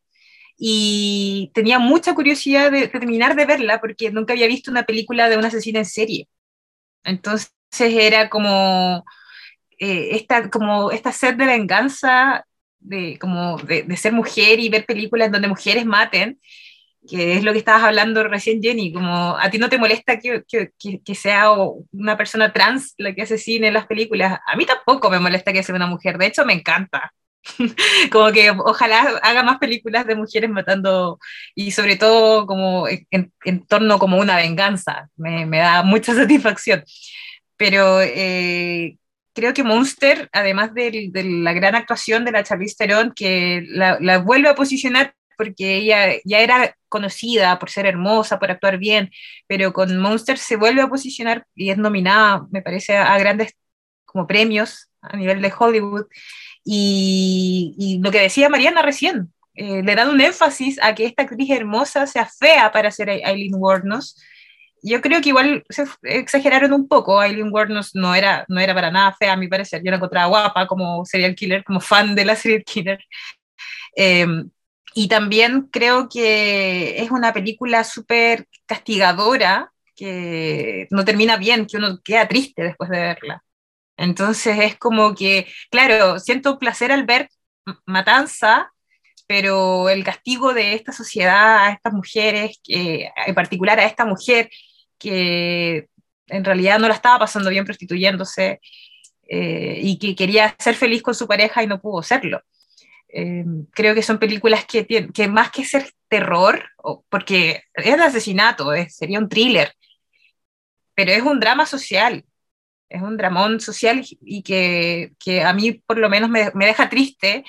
y tenía mucha curiosidad de, terminar de verla porque nunca había visto una película de una asesina en serie. Entonces era como, eh, esta, como esta sed de venganza, de, como de, ser mujer y ver películas donde mujeres maten, que es lo que estabas hablando recién, Jenny, como a ti no te molesta que, que, que, sea una persona trans la que asesine las películas, a mí tampoco me molesta que sea una mujer, de hecho me encanta. como que ojalá haga más películas de mujeres matando y sobre todo como en, torno como una venganza, me, me, da mucha satisfacción. Pero eh, creo que Monster, además de, la gran actuación de la Charlize Theron, que la, vuelve a posicionar porque ella ya era conocida por ser hermosa, por actuar bien, pero con Monster se vuelve a posicionar y es nominada, me parece, a, grandes como premios a nivel de Hollywood. Y, lo que decía Mariana recién, eh, le da un énfasis a que esta actriz hermosa sea fea para ser Eileen Wuornos, yo creo que igual se exageraron un poco. Aileen Ward no, era, no era para nada fea, a mi parecer. Yo la encontraba guapa como serial killer, como fan de la serial killer. Em, y también creo que es una película súper castigadora, que no termina bien, que uno queda triste después de verla. Entonces es como que, claro, siento placer al ver matanza, pero el castigo de esta sociedad a estas mujeres, en particular a esta mujer que en realidad no la estaba pasando bien prostituyéndose eh, y que quería ser feliz con su pareja y no pudo serlo. Eh, creo que son películas que, que más que ser terror, porque es de asesinato, sería un thriller, pero es un drama social, es un dramón social y que, que a mí por lo menos me, me, deja triste,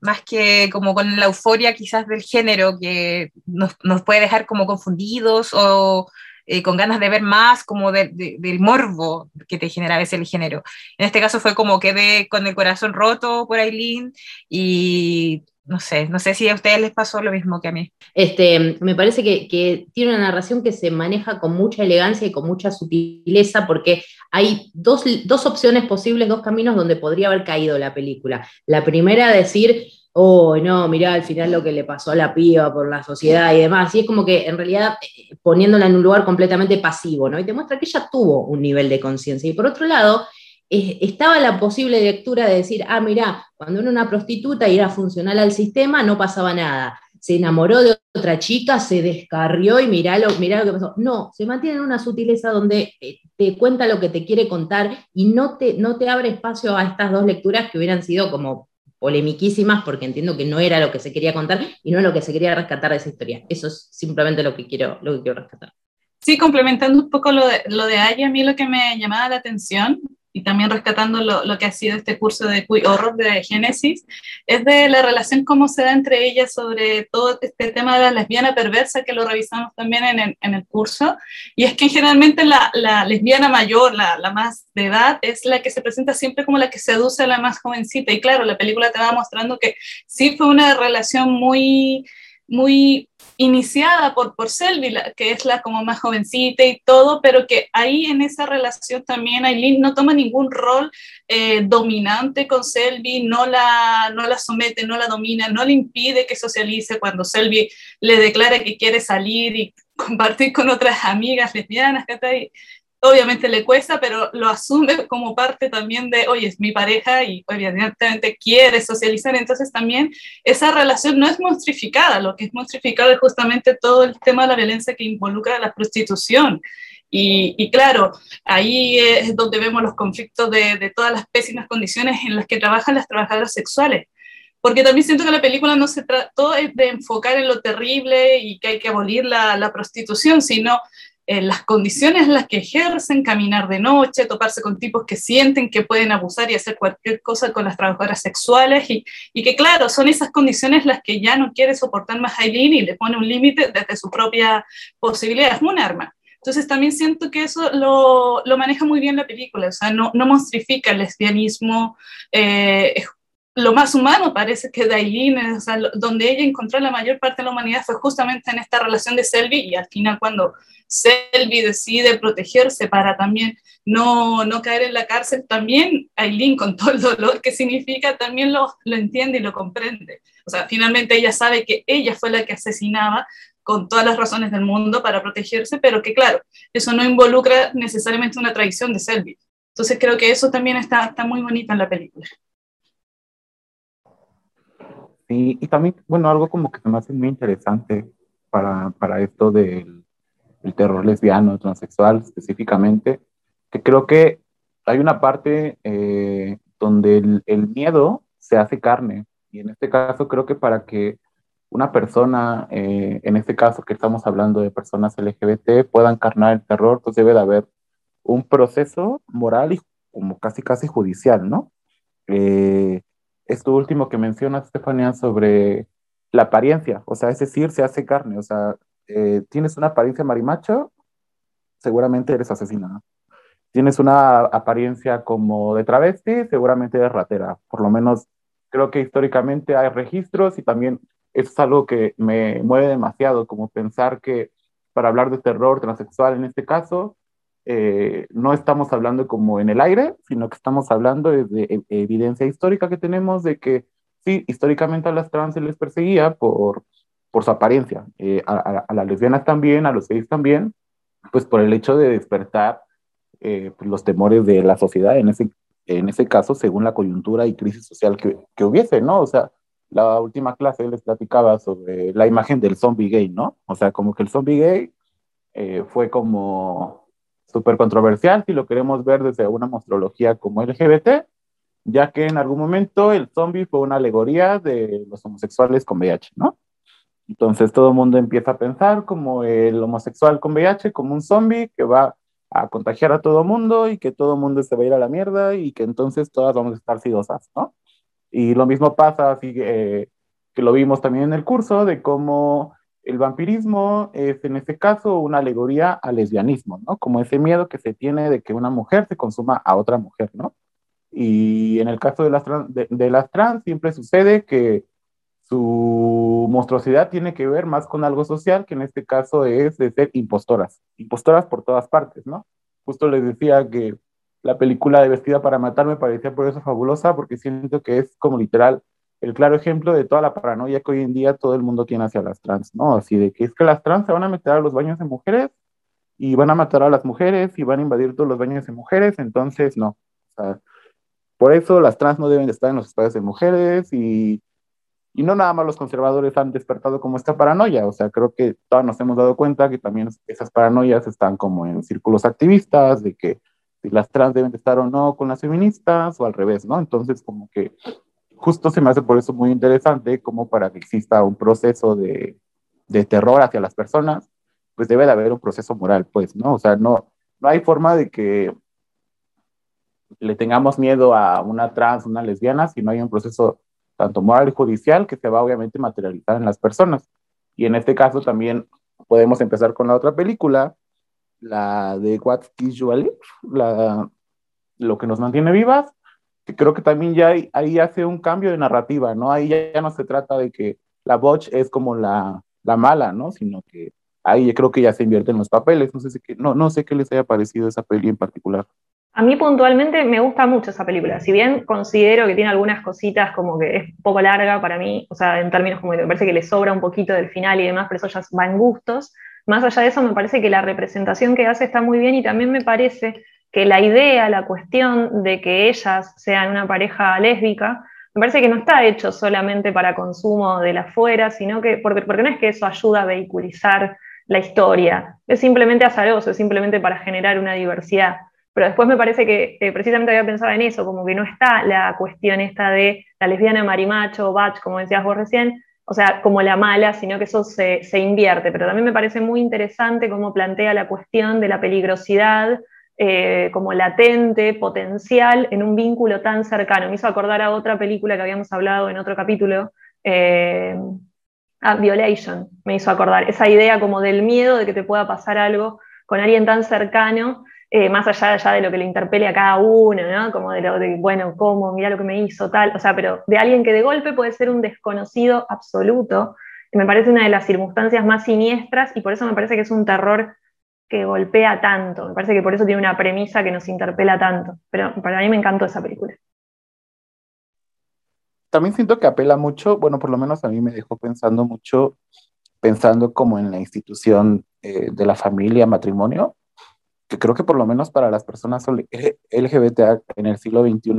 más que como con la euforia quizás del género que nos, nos puede dejar como confundidos o, eh, con ganas de ver más como del morbo que te genera a veces el género. En este caso fue como quedé con el corazón roto por Aileen y no sé, no sé si a ustedes les pasó lo mismo que a mí. Este, me parece que, que, tiene una narración que se maneja con mucha elegancia y con mucha sutileza, porque hay dos, dos opciones posibles, dos caminos donde podría haber caído la película. La primera, decir, oh, no, mirá al final lo que le pasó a la piba por la sociedad y demás. Y es como que en realidad eh, poniéndola en un lugar completamente pasivo, ¿no? Y te muestra que ella tuvo un nivel de conciencia. Y por otro lado, estaba la posible lectura de decir, ah, mirá, cuando era una prostituta y era funcional al sistema, no pasaba nada. Se enamoró de otra chica, se descarrió y mirá lo, mirá lo que pasó. No, se mantiene en una sutileza donde eh, te cuenta lo que te quiere contar y no te, no te abre espacio a estas dos lecturas que hubieran sido como polemiquísimas porque entiendo que no era lo que se quería contar y no lo que se quería rescatar de esa historia. Eso es simplemente lo que quiero, lo que quiero rescatar. Sí, complementando un poco lo de, lo de Aya, a mí lo que me llamaba la atención y también rescatando lo, que ha sido este curso de Horror de Génesis, es de la relación cómo se da entre ellas sobre todo este tema de la lesbiana perversa que lo revisamos también en el, curso, y es que generalmente la, la lesbiana mayor, la, la, más de edad, es la que se presenta siempre como la que seduce a la más jovencita, y claro, la película te va mostrando que sí fue una relación muy muy iniciada por, por Selby, que es la como más jovencita y todo, pero que ahí en esa relación también Aileen no toma ningún rol eh, dominante con Selby, no la, no la somete, no la domina, no le impide que socialice cuando Selby le declara que quiere salir y compartir con otras amigas lesbianas, obviamente le cuesta, pero lo asume como parte también de, oye, es mi pareja y obviamente quiere socializar, entonces también esa relación no es monstrificada, lo que es monstrificado es justamente todo el tema de la violencia que involucra la prostitución. Y, claro, ahí es donde vemos los conflictos de, todas las pésimas condiciones en las que trabajan las trabajadoras sexuales porque también siento que la película no se trató de enfocar en lo terrible y que hay que abolir la prostitución, sino las condiciones en las que ejercen, caminar de noche, toparse con tipos que sienten que pueden abusar y hacer cualquier cosa con las trabajadoras sexuales y, y que claro, son esas condiciones las que ya no quiere soportar más Aileen y le pone un límite desde su propia posibilidad, es un arma. Entonces también siento que eso lo, lo maneja muy bien la película, o sea, no, no monstrifica el lesbianismo, eh, lo más humano parece que sea, donde ella encontró la mayor parte de la humanidad fue justamente en esta relación de Selby y al final cuando Selby decide protegerse para también no, no caer en la cárcel, también Aileen, con todo el dolor que significa, también lo, lo entiende y lo comprende. O sea, finalmente ella sabe que ella fue la que asesinaba con todas las razones del mundo para protegerse, pero que claro, eso no involucra necesariamente una traición de Selby. Entonces creo que eso también está, está muy bonito en la película. Sí, y también, bueno, algo como que se me hace muy interesante para, para esto del el terror lesbiano, transexual específicamente, que creo que hay una parte eh, donde el, miedo se hace carne. Y en este caso creo que para que una persona, eh, en este caso que estamos hablando de personas LGBT, pueda encarnar el terror, pues debe de haber un proceso moral y como casi casi judicial, ¿no? Eh, esto último que mencionas, Estefanía, sobre la apariencia, o sea, es decir, se hace carne, o sea, eh, tienes una apariencia marimacho, seguramente eres asesina. Tienes una apariencia como de travesti, seguramente eres ratera. Por lo menos creo que históricamente hay registros y también es algo que me mueve demasiado, como pensar que para hablar de terror transexual en este caso, eh, no estamos hablando como en el aire, sino que estamos hablando de, e, evidencia histórica que tenemos de que sí, históricamente a las trans se les perseguía por, por su apariencia, eh, a, las lesbianas también, a los gays también, pues por el hecho de despertar eh, pues, los temores de la sociedad, en ese, en ese caso, según la coyuntura y crisis social que, que hubiese, ¿no? O sea, la última clase les platicaba sobre la imagen del zombie gay, ¿no? O sea, como que el zombie gay fue como súper controversial si lo queremos ver desde una mostrología como LGBT, ya que en algún momento el zombie fue una alegoría de los homosexuales con VIH, ¿no? Entonces todo el mundo empieza a pensar como el homosexual con VIH, como un zombie que va a contagiar a todo mundo y que todo mundo se va a ir a la mierda y que entonces todas vamos a estar sidosas, ¿no? Y lo mismo pasa, así, eh, que lo vimos también en el curso, de cómo el vampirismo es en este caso una alegoría al lesbianismo, ¿no? Como ese miedo que se tiene de que una mujer se consuma a otra mujer, ¿no? Y en el caso de las, trans, de, las trans siempre sucede que su monstruosidad tiene que ver más con algo social, que en este caso es de ser impostoras, impostoras por todas partes, ¿no? Justo les decía que la película de Vestida para Matar me parecía por eso fabulosa, porque siento que es como literal el claro ejemplo de toda la paranoia que hoy en día todo el mundo tiene hacia las trans, ¿no? Así de que es que las trans se van a meter a los baños de mujeres y van a matar a las mujeres y van a invadir todos los baños de mujeres, entonces no. Por eso las trans no deben estar en los espacios de mujeres y, y no nada más los conservadores han despertado como esta paranoia, o sea, creo que todos nos hemos dado cuenta que también esas paranoias están como en círculos activistas, de que si las trans deben estar o no con las feministas o al revés, ¿no? Entonces como que justo se me hace por eso muy interesante como para que exista un proceso de, terror hacia las personas, pues debe de haber un proceso moral, pues, ¿no? O sea, no, no hay forma de que le tengamos miedo a una trans, una lesbiana, si no hay un proceso tanto moral y judicial que se va obviamente materializar en las personas. Y en este caso también podemos empezar con la otra película, la de What Keeps You Alive, la, lo que nos mantiene vivas, creo que también ya ahí hace un cambio de narrativa, ¿no? Ahí ya, no se trata de que la Botch es como la, la mala, ¿no? Sino que ahí creo que ya se invierte en los papeles. No sé, no, no sé qué les haya parecido esa peli en particular. A mí puntualmente me gusta mucho esa película, si bien considero que tiene algunas cositas como que es poco larga para mí, o sea, en términos como que me parece que le sobra un poquito del final y demás, pero eso ya va en gustos. Más allá de eso, me parece que la representación que hace está muy bien y también me parece que la idea, la cuestión de que ellas sean una pareja lésbica, me parece que no está hecho solamente para consumo de la fuera, sino que, porque, porque no es que eso ayuda a vehiculizar la historia, es simplemente azaroso, es simplemente para generar una diversidad. Pero después me parece que precisamente había pensado en eso, como que no está la cuestión esta de la lesbiana marimacho, batch, como decías vos recién, o sea, como la mala, sino que eso se, se invierte. Pero también me parece muy interesante cómo plantea la cuestión de la peligrosidad eh, como latente, potencial, en un vínculo tan cercano. Me hizo acordar a otra película que habíamos hablado en otro capítulo, eh, a Violation, me hizo acordar. Esa idea como del miedo de que te pueda pasar algo con alguien tan cercano, eh, más allá ya de lo que le interpele a cada uno, ¿no? Como de lo de, bueno, ¿cómo? Mira lo que me hizo, tal. O sea, pero de alguien que de golpe puede ser un desconocido absoluto. Me parece una de las circunstancias más siniestras y por eso me parece que es un terror que golpea tanto. Me parece que por eso tiene una premisa que nos interpela tanto. Pero para mí me encantó esa película. También siento que apela mucho, bueno, por lo menos a mí me dejó pensando mucho, pensando como en la institución eh, de la familia, matrimonio, que creo que por lo menos para las personas LGBT en el siglo XXI,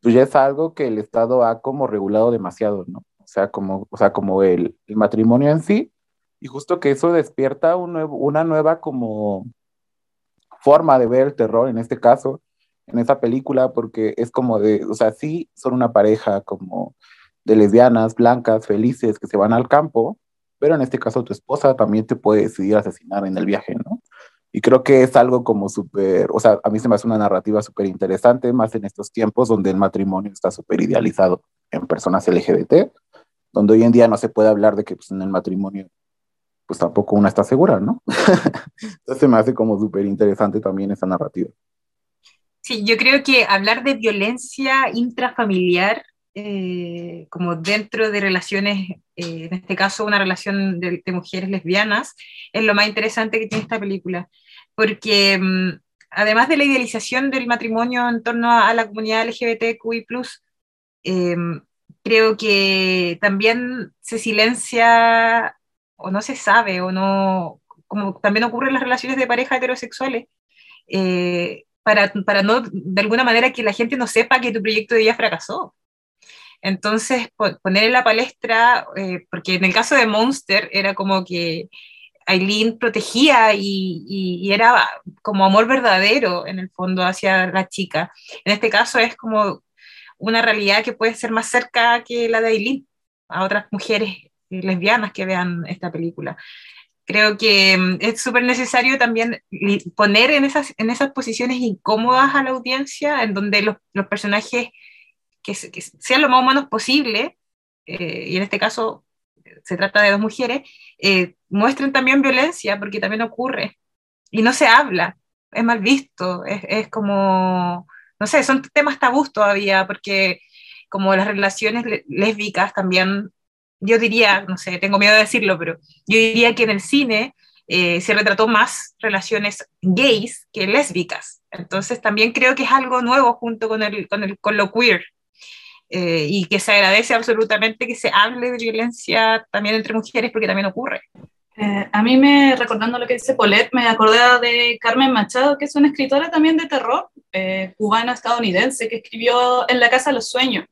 pues ya es algo que el Estado ha como regulado demasiado, ¿no? O sea, como, o sea, como el, el matrimonio en sí, y justo que eso despierta una nueva como forma de ver el terror en este caso, en esa película, porque es como de, o sea, sí son una pareja como de lesbianas, blancas, felices, que se van al campo, pero en este caso tu esposa también te puede decidir asesinar en el viaje, ¿no? Y creo que es algo como súper, o sea, a mí se me hace una narrativa súper interesante, más en estos tiempos donde el matrimonio está súper idealizado en personas LGBT, donde hoy en día no se puede hablar de que pues, en el matrimonio pues tampoco una está segura, ¿no? Entonces me hace como súper interesante también esa narrativa. Sí, yo creo que hablar de violencia intrafamiliar, eh, como dentro de relaciones, eh, en este caso una relación de, mujeres lesbianas, es lo más interesante que tiene esta película, porque mm, además de la idealización del matrimonio en torno a, la comunidad LGBTQI, eh, creo que también se silencia o no se sabe, o no, como también ocurre en las relaciones de pareja heterosexuales, eh, para, para, no, de alguna manera, que la gente no sepa que tu proyecto de vida fracasó. Entonces, poner en la palestra, eh, porque en el caso de Monster era como que Aileen protegía y, y, era como amor verdadero en el fondo hacia la chica. En este caso es como una realidad que puede ser más cerca que la de Aileen a otras mujeres lesbianas que vean esta película. Creo que mm, es súper necesario también poner en esas, en esas posiciones incómodas a la audiencia, en donde los, los personajes que, sean lo más humanos posible, eh, y en este caso se trata de dos mujeres, eh, muestren también violencia, porque también ocurre, y no se habla, es mal visto, es, es como, no sé, son temas tabús todavía, porque como las relaciones lésbicas también yo diría, no sé, tengo miedo de decirlo, pero yo diría que en el cine eh, se retrató más relaciones gays que lésbicas. Entonces también creo que es algo nuevo junto con, el, con, lo queer. Eh, y que se agradece absolutamente que se hable de violencia también entre mujeres porque también ocurre. Eh, a mí me, recordando lo que dice Paulette, me acordé de Carmen Machado, que es una escritora también de terror, cubana estadounidense, que escribió En la Casa de los Sueños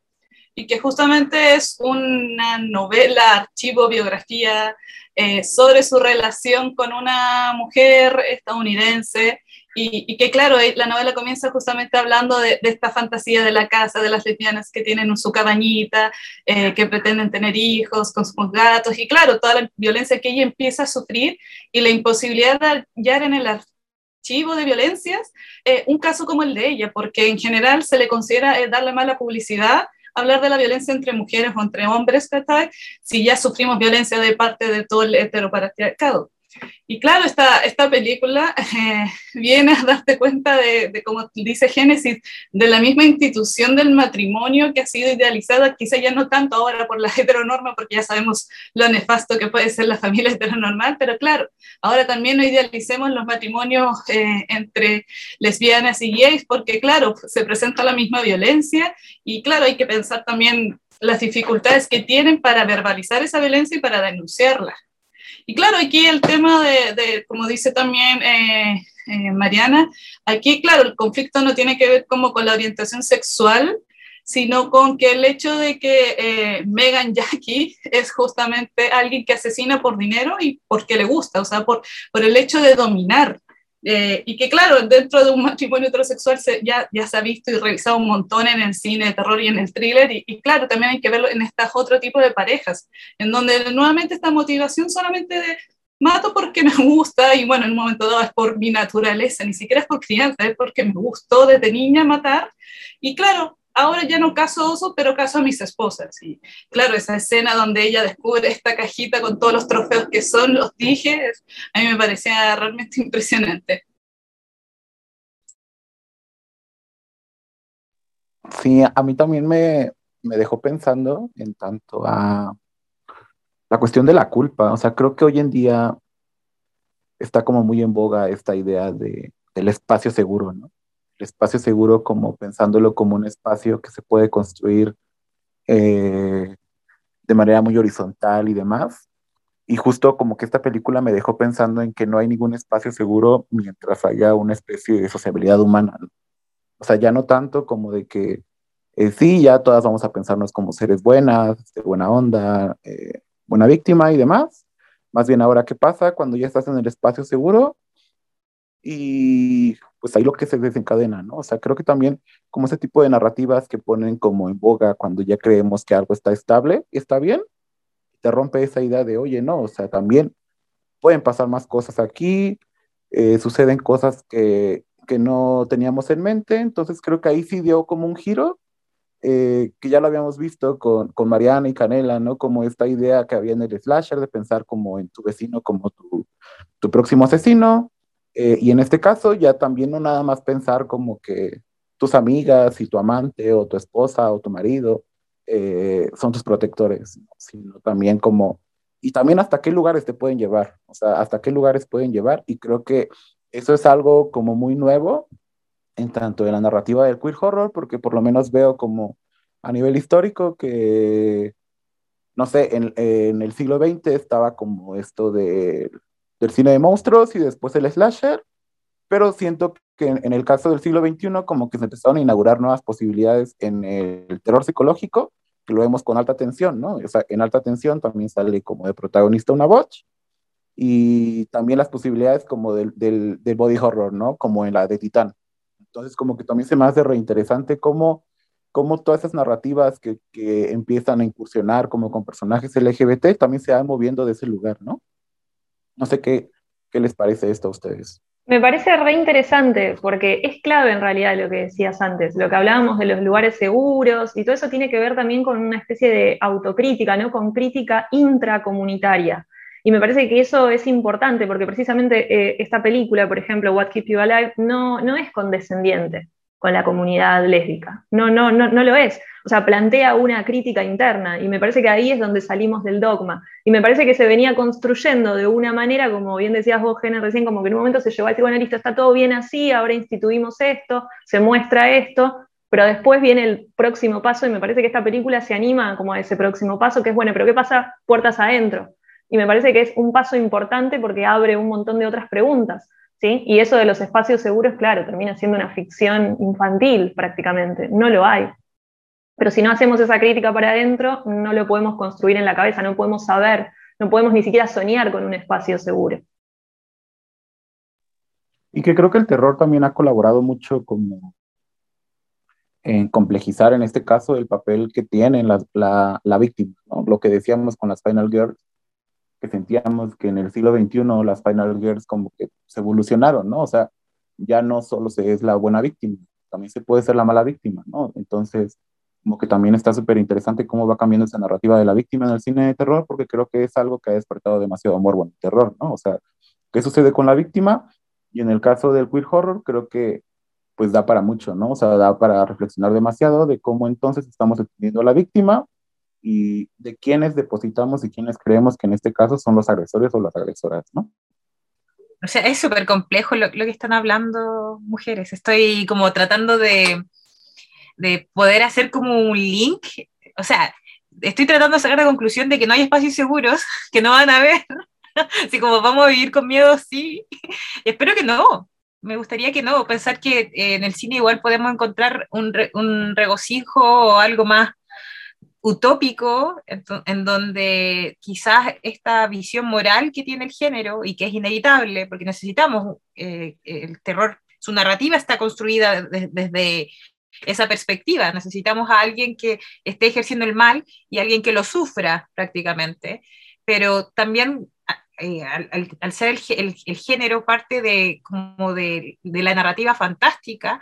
y que justamente es una novela, archivo, biografía eh, sobre su relación con una mujer estadounidense. Y, que claro, eh, la novela comienza justamente hablando de, esta fantasía de la casa, de las lesbianas que tienen su cabañita, eh, que pretenden tener hijos con sus gatos. Y claro, toda la violencia que ella empieza a sufrir y la imposibilidad de hallar en el archivo de violencias un caso como el de ella, porque en general se le considera darle mala publicidad hablar de la violencia entre mujeres o entre hombres, si ya sufrimos violencia de parte de todo el heteropatriarcado. Y claro, esta, esta película eh, viene a darte cuenta de, de, como dice Génesis, de la misma institución del matrimonio que ha sido idealizada, quizá ya no tanto ahora por la heteronorma, porque ya sabemos lo nefasto que puede ser la familia heteronormal, pero claro, ahora también no idealicemos los matrimonios eh, entre lesbianas y gays, porque claro, se presenta la misma violencia y claro, hay que pensar también las dificultades que tienen para verbalizar esa violencia y para denunciarla. Y claro, aquí el tema de, como dice también eh, eh, Mariana, aquí, claro, el conflicto no tiene que ver como con la orientación sexual, sino con que el hecho de que eh, Megan Jackie es justamente alguien que asesina por dinero y porque le gusta, o sea, por, por el hecho de dominar. Eh, y que claro, dentro de un matrimonio heterosexual se, ya, ya se ha visto y revisado un montón en el cine de terror y en el thriller, y, claro, también hay que verlo en estas otro tipo de parejas, en donde nuevamente esta motivación solamente de mato porque me gusta, y bueno, en un momento dado es por mi naturaleza, ni siquiera es por crianza, es porque me gustó desde niña matar, y claro, ahora ya no caso oso, pero caso a mis esposas. Y claro, esa escena donde ella descubre esta cajita con todos los trofeos que son, los dije, a mí me parecía realmente impresionante. Sí, a mí también me, me dejó pensando en tanto a la cuestión de la culpa. O sea, creo que hoy en día está como muy en boga esta idea de, del espacio seguro, ¿no? Espacio seguro como pensándolo como un espacio que se puede construir eh, de manera muy horizontal y demás. Y justo como que esta película me dejó pensando en que no hay ningún espacio seguro mientras haya una especie de sociabilidad humana. O sea, ya no tanto como de que eh, sí, ya todas vamos a pensarnos como seres buenas, de buena onda, eh, buena víctima y demás. Más bien ahora, ¿qué pasa cuando ya estás en el espacio seguro? Y pues ahí lo que se desencadena, ¿no? O sea, creo que también como ese tipo de narrativas que ponen como en boga cuando ya creemos que algo está estable, está bien, te rompe esa idea de, oye, no, o sea, también pueden pasar más cosas aquí, eh, suceden cosas que, que, no teníamos en mente, entonces creo que ahí sí dio como un giro, eh, que ya lo habíamos visto con, con, Mariana y Canela, ¿no? Como esta idea que había en el slasher de pensar como en tu vecino como tu, tu próximo asesino, eh, y en este caso ya también no nada más pensar como que tus amigas y tu amante o tu esposa o tu marido son tus protectores, sino también como y también hasta qué lugares te pueden llevar, o sea, hasta qué lugares pueden llevar. Y creo que eso es algo como muy nuevo en tanto en la narrativa del queer horror, porque por lo menos veo como a nivel histórico que, no sé, en el siglo XX estaba como esto de, del cine de monstruos y después el slasher, pero siento que en, en el caso del siglo XXI como que se empezaron a inaugurar nuevas posibilidades en el terror psicológico que lo vemos con alta tensión, ¿no? O sea, en alta tensión también sale como de protagonista una voz y también las posibilidades como del, del, del, body horror, ¿no? Como en la de Titán. Entonces, como que también se me hace reinteresante cómo, cómo todas esas narrativas que, que, empiezan a incursionar como con personajes LGBT también se van moviendo de ese lugar, ¿no? No sé qué, qué les parece esto a ustedes. Me parece re interesante porque es clave en realidad lo que decías antes, lo que hablábamos de los lugares seguros y todo eso tiene que ver también con una especie de autocrítica, ¿no? Con crítica intracomunitaria. Y me parece que eso es importante porque precisamente eh, esta película, por ejemplo, What Keep You Alive, no, no es condescendiente con la comunidad lésbica. No, no, no, no lo es. O sea, plantea una crítica interna y me parece que ahí es donde salimos del dogma. Y me parece que se venía construyendo de una manera, como bien decías vos, Gene, recién, como que en un momento se llegó a decir, bueno, listo, está todo bien así, ahora instituimos esto, se muestra esto, pero después viene el próximo paso y me parece que esta película se anima como a ese próximo paso, que es, bueno, pero ¿qué pasa puertas adentro? Y me parece que es un paso importante porque abre un montón de otras preguntas. ¿Sí? Y eso de los espacios seguros, claro, termina siendo una ficción infantil prácticamente, no lo hay. Pero si no hacemos esa crítica para adentro, no lo podemos construir en la cabeza, no podemos saber, no podemos ni siquiera soñar con un espacio seguro. Y que creo que el terror también ha colaborado mucho como en complejizar en este caso el papel que tiene la, la, la víctima, ¿no? lo que decíamos con las Final Girls, que sentíamos que en el siglo XXI las Final Girls como que se evolucionaron, ¿no? O sea, ya no solo se es la buena víctima, también se puede ser la mala víctima, ¿no? Entonces, como que también está súper interesante cómo va cambiando esa narrativa de la víctima en el cine de terror, porque creo que es algo que ha despertado demasiado amor en el terror, ¿no? O sea, ¿qué sucede con la víctima? Y en el caso del queer horror, creo que pues da para mucho, ¿no? O sea, da para reflexionar demasiado de cómo entonces estamos entendiendo a la víctima y de quiénes depositamos y quiénes creemos que en este caso son los agresores o las agresoras, ¿no? O sea, es súper complejo lo, lo, que están hablando mujeres. Estoy como tratando de, de poder hacer como un link. O sea, estoy tratando de sacar la conclusión de que no hay espacios seguros, que no van a haber. Así como vamos a vivir con miedo, sí. Espero que no. Me gustaría que no. Pensar que en el cine igual podemos encontrar un, re, un regocijo o algo más utópico en, donde quizás esta visión moral que tiene el género y que es inevitable, porque necesitamos eh, el terror, su narrativa está construida de, desde esa perspectiva, necesitamos a alguien que esté ejerciendo el mal y alguien que lo sufra prácticamente, pero también eh, al, ser el, género parte de, como de, de la narrativa fantástica,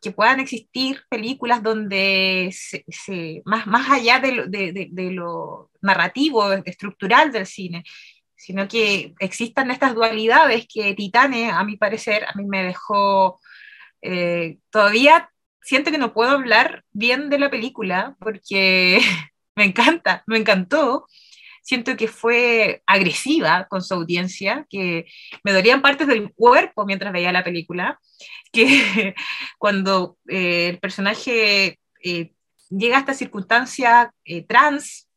que puedan existir películas donde se, se, más, más allá de lo, narrativo, estructural del cine, sino que existan estas dualidades que Titane, a mi parecer, a mí me dejó eh, todavía siento que no puedo hablar bien de la película porque me encanta, me encantó. Siento que fue agresiva con su audiencia, que me dolían partes del cuerpo mientras veía la película, que cuando eh, el personaje eh, llega a esta circunstancia eh, trans,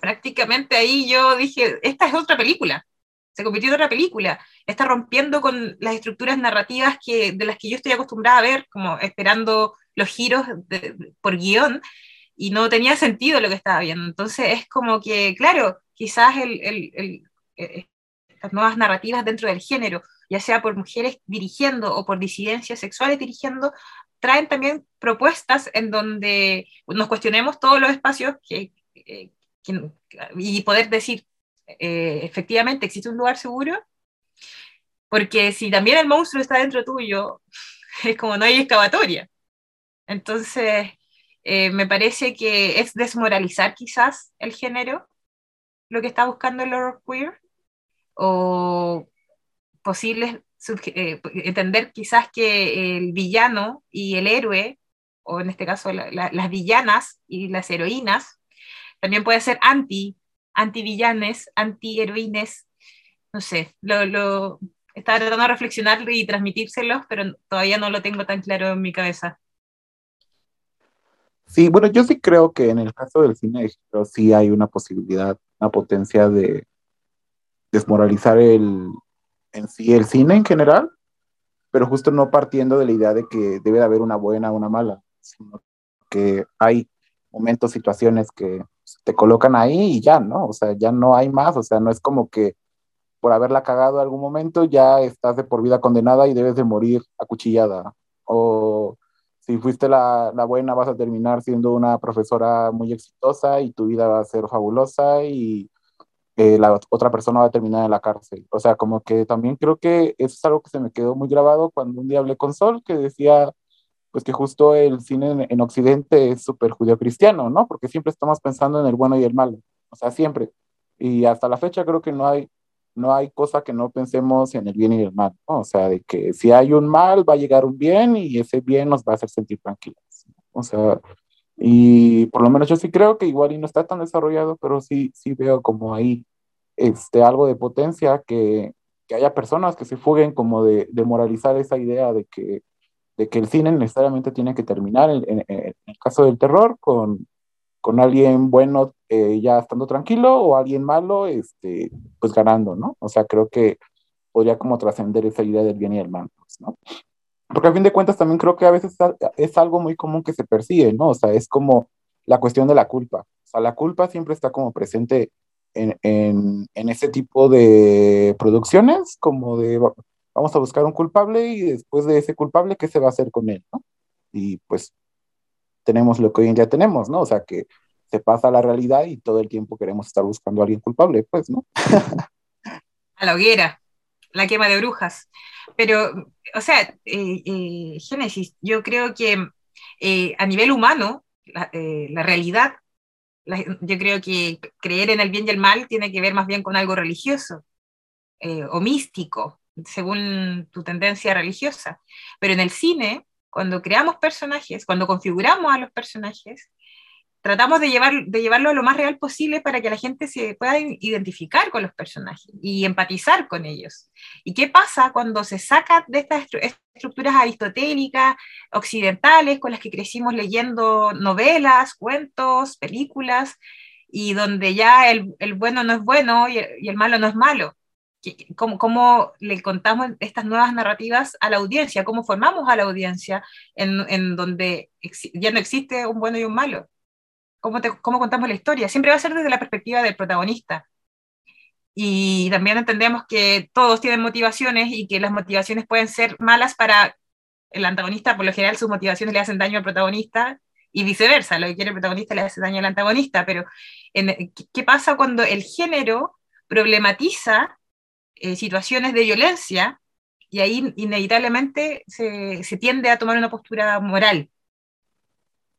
prácticamente ahí yo dije, esta es otra película, se convirtió en otra película, está rompiendo con las estructuras narrativas que, de las que yo estoy acostumbrada a ver, como esperando los giros por guion, y no tenía sentido lo que estaba viendo. Entonces es como que, claro, quizás el, el, eh, las nuevas narrativas dentro del género, ya sea por mujeres dirigiendo o por disidencias sexuales dirigiendo, traen también propuestas en donde nos cuestionemos todos los espacios que, eh, y poder decir, eh, efectivamente existe un lugar seguro Porque si también el monstruo está dentro tuyo, es como no hay excavatoria. Entonces, eh, me parece que es desmoralizar quizás el género, lo que está buscando el horror queer, o posibles, eh, entender quizás que el villano y el héroe, o en este caso las villanas y las heroínas, también puede ser anti, anti-villanes, anti-heroínes, no sé, lo, lo, estaba tratando de reflexionar y transmitírselos, pero todavía no lo tengo tan claro en mi cabeza. Sí, bueno, yo sí creo que en el caso del cine de sí hay una posibilidad, una potencia de desmoralizar el, en sí el cine en general, pero justo no partiendo de la idea de que debe de haber una buena o una mala, sino que hay momentos, situaciones que te colocan ahí y ya, ¿no? O sea, ya no hay más, o sea, no es como que por haberla cagado algún momento ya estás de por vida condenada y debes de morir acuchillada. O si fuiste la, la, buena vas a terminar siendo una profesora muy exitosa y tu vida va a ser fabulosa y eh, la otra persona va a terminar en la cárcel. O sea, como que también creo que eso es algo que se me quedó muy grabado cuando un día hablé con Sol, que decía pues que justo el cine en, en Occidente es súper judío-cristiano, ¿no? Porque siempre estamos pensando en el bueno y el malo, o sea, siempre. Y hasta la fecha creo que no hay no hay cosa que no pensemos en el bien y el mal, O sea, de que si hay un mal, va a llegar un bien y ese bien nos va a hacer sentir tranquilos. O sea, y por lo menos yo sí creo que igual y no está tan desarrollado, pero sí, sí veo como ahí este, algo de potencia, que, que haya personas que se fuguen como de, moralizar esa idea de que, de que el cine necesariamente tiene que terminar, en, en, en el caso del terror, con, con alguien bueno eh, ya estando tranquilo o alguien malo, este, pues ganando, ¿no? O sea, creo que podría como trascender esa idea del bien y el mal, pues, ¿no? Porque a fin de cuentas también creo que a veces es algo muy común que se persigue, ¿no? O sea, es como la cuestión de la culpa. O sea, la culpa siempre está como presente en, en, en ese tipo de producciones, como de vamos a buscar un culpable y después de ese culpable, ¿qué se va a hacer con él. Y pues tenemos lo que hoy en día tenemos, ¿no? O sea, que se pasa la realidad y todo el tiempo queremos estar buscando a alguien culpable, pues, ¿no? a la hoguera, la quema de brujas. Pero, o sea, eh, eh, Génesis, yo creo que eh, a nivel humano, la, la realidad, yo creo que creer en el bien y el mal tiene que ver más bien con algo religioso o místico, según tu tendencia religiosa. Pero en el cine, cuando creamos personajes, cuando configuramos a los personajes, tratamos de, llevar, de llevarlo a lo más real posible para que la gente se pueda identificar con los personajes y empatizar con ellos. ¿Y qué pasa cuando se saca de estas estructuras aristotélicas, occidentales, con las que crecimos leyendo novelas, cuentos, películas, y donde ya el, bueno no es bueno y el malo no es malo? Cómo, cómo, le contamos estas nuevas narrativas a la audiencia, cómo formamos a la audiencia en, en donde ya no existe un bueno y un malo. Cómo, te, cómo contamos la historia. Siempre va a ser desde la perspectiva del protagonista. Y también entendemos que todos tienen motivaciones y que las motivaciones pueden ser malas para el antagonista, por lo general sus motivaciones le hacen daño al protagonista y viceversa, lo que quiere el protagonista le hace daño al antagonista, pero en, ¿qué pasa cuando el género problematiza eh, situaciones de violencia y ahí inevitablemente se, se, tiende a tomar una postura moral.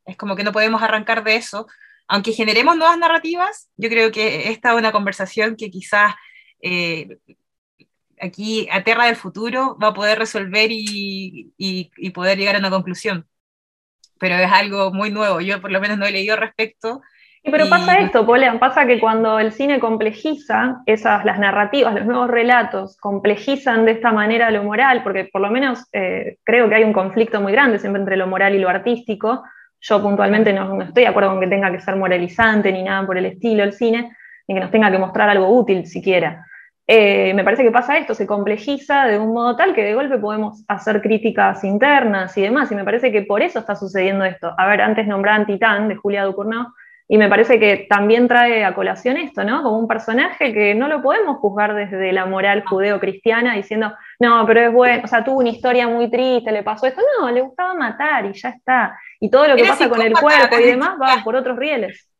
Es como que no podemos arrancar de eso. Aunque generemos nuevas narrativas, yo creo que esta es una conversación que quizás eh, aquí a Terra del Futuro va a poder resolver y, y, y, poder llegar a una conclusión. Pero es algo muy nuevo. Yo por lo menos no he leído respecto pero pasa esto, Polean, pasa que cuando el cine complejiza esas, las narrativas, los nuevos relatos, complejizan de esta manera lo moral, porque por lo menos eh, creo que hay un conflicto muy grande siempre entre lo moral y lo artístico. Yo puntualmente no, no, estoy de acuerdo con que tenga que ser moralizante ni nada por el estilo el cine, ni que nos tenga que mostrar algo útil siquiera. Eh, me parece que pasa esto, se complejiza de un modo tal que de golpe podemos hacer críticas internas y demás, y me parece que por eso está sucediendo esto. A ver, antes nombraban Titán de Julia Ducournau, y me parece que también trae a colación esto, ¿no? Como un personaje que no lo podemos juzgar desde la moral judeo-cristiana diciendo, no, pero es bueno, o sea, tuvo una historia muy triste, le pasó esto. No, le gustaba matar y ya está. Y todo lo que pasa con el cuerpo y demás va por otros rieles.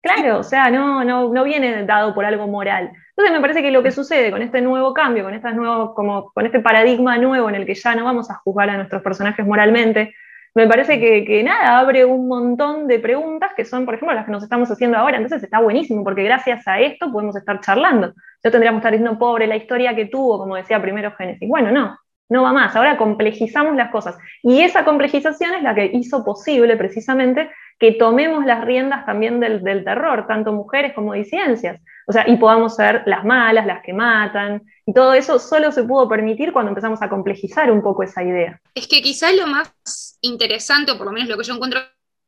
Claro, o sea, no, no, no viene dado por algo moral. Entonces me parece que lo que sucede con este nuevo cambio, con, estas nuevos, como, con este paradigma nuevo en el que ya no vamos a juzgar a nuestros personajes moralmente, me parece que, que, nada, abre un montón de preguntas que son, por ejemplo, las que nos estamos haciendo ahora. Entonces está buenísimo, porque gracias a esto podemos estar charlando. Yo tendríamos que estar diciendo, pobre, la historia que tuvo, como decía primero Génesis. Bueno, no, no va más. Ahora complejizamos las cosas. Y esa complejización es la que hizo posible precisamente que tomemos las riendas también del, terror, tanto mujeres como disidencias. O sea, y podamos ser las malas, las que matan, y todo eso solo se pudo permitir cuando empezamos a complejizar un poco esa idea. Es que quizás lo más interesante, o por lo menos lo que yo encuentro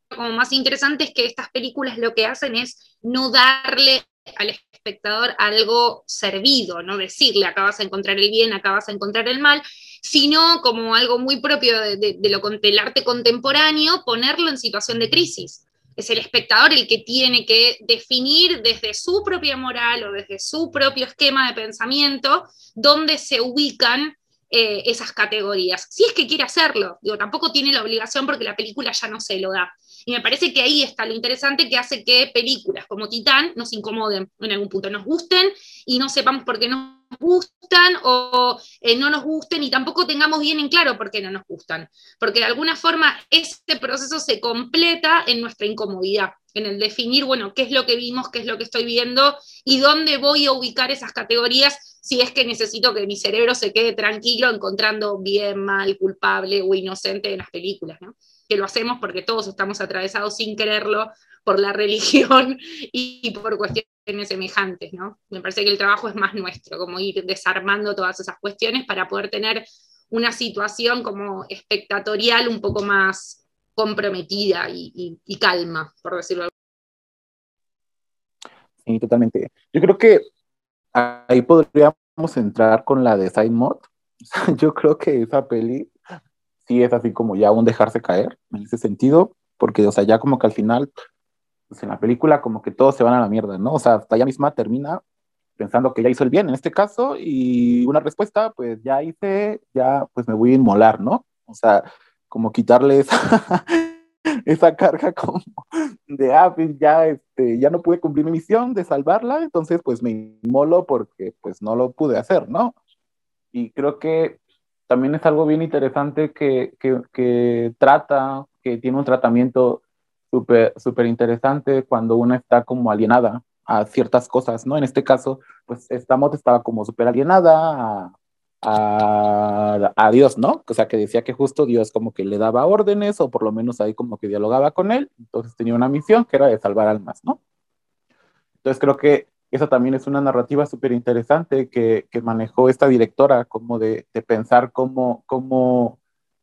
como más interesante, es que estas películas lo que hacen es no darle al espectador algo servido, no decirle acá vas a encontrar el bien, acá vas a encontrar el mal, sino como algo muy propio de, lo, del arte contemporáneo, ponerlo en situación de crisis. Es el espectador el que tiene que definir desde su propia moral o desde su propio esquema de pensamiento dónde se ubican eh, esas categorías. Si es que quiere hacerlo, digo, tampoco tiene la obligación porque la película ya no se lo da. Y me parece que ahí está lo interesante que hace que películas como Titán nos incomoden en algún punto, nos gusten y no sepamos por qué nos gustan o eh, no nos gusten y tampoco tengamos bien en claro por qué no nos gustan. Porque de alguna forma este proceso se completa en nuestra incomodidad, en el definir, bueno, qué es lo que vimos, qué es lo que estoy viendo y dónde voy a ubicar esas categorías si es que necesito que mi cerebro se quede tranquilo encontrando bien, mal, culpable o inocente en las películas, ¿no? Que lo hacemos porque todos estamos atravesados sin quererlo por la religión y por cuestiones semejantes, ¿no? Me parece que el trabajo es más nuestro, como ir desarmando todas esas cuestiones para poder tener una situación como espectatorial un poco más comprometida y, calma, por decirlo así. Sí, totalmente. Yo creo que ahí podríamos entrar con la de Side Mod. Yo creo que esa peli sí es así como ya un dejarse caer en ese sentido, porque, o sea, ya como que al final, pues en la película como que todos se van a la mierda, ¿no? O sea, hasta ella misma termina pensando que ya hizo el bien en este caso y una respuesta, pues ya hice, ya pues me voy a inmolar, ¿no? O sea, como quitarle esa, esa carga como de, ah, pues ya, este, ya no pude cumplir mi misión de salvarla, entonces pues me inmolo porque pues no lo pude hacer, ¿no? Y creo que también es algo bien interesante que, que, trata, que tiene un tratamiento súper super interesante cuando uno está como alienada a ciertas cosas, ¿no? En este caso, pues esta moto estaba como súper alienada a, a, Dios, ¿no? O sea, que decía que justo Dios como que le daba órdenes o por lo menos ahí como que dialogaba con él, entonces tenía una misión que era de salvar almas, ¿no? Entonces creo que esa también es una narrativa súper interesante que, que, manejó esta directora, como de, de, pensar cómo, cómo,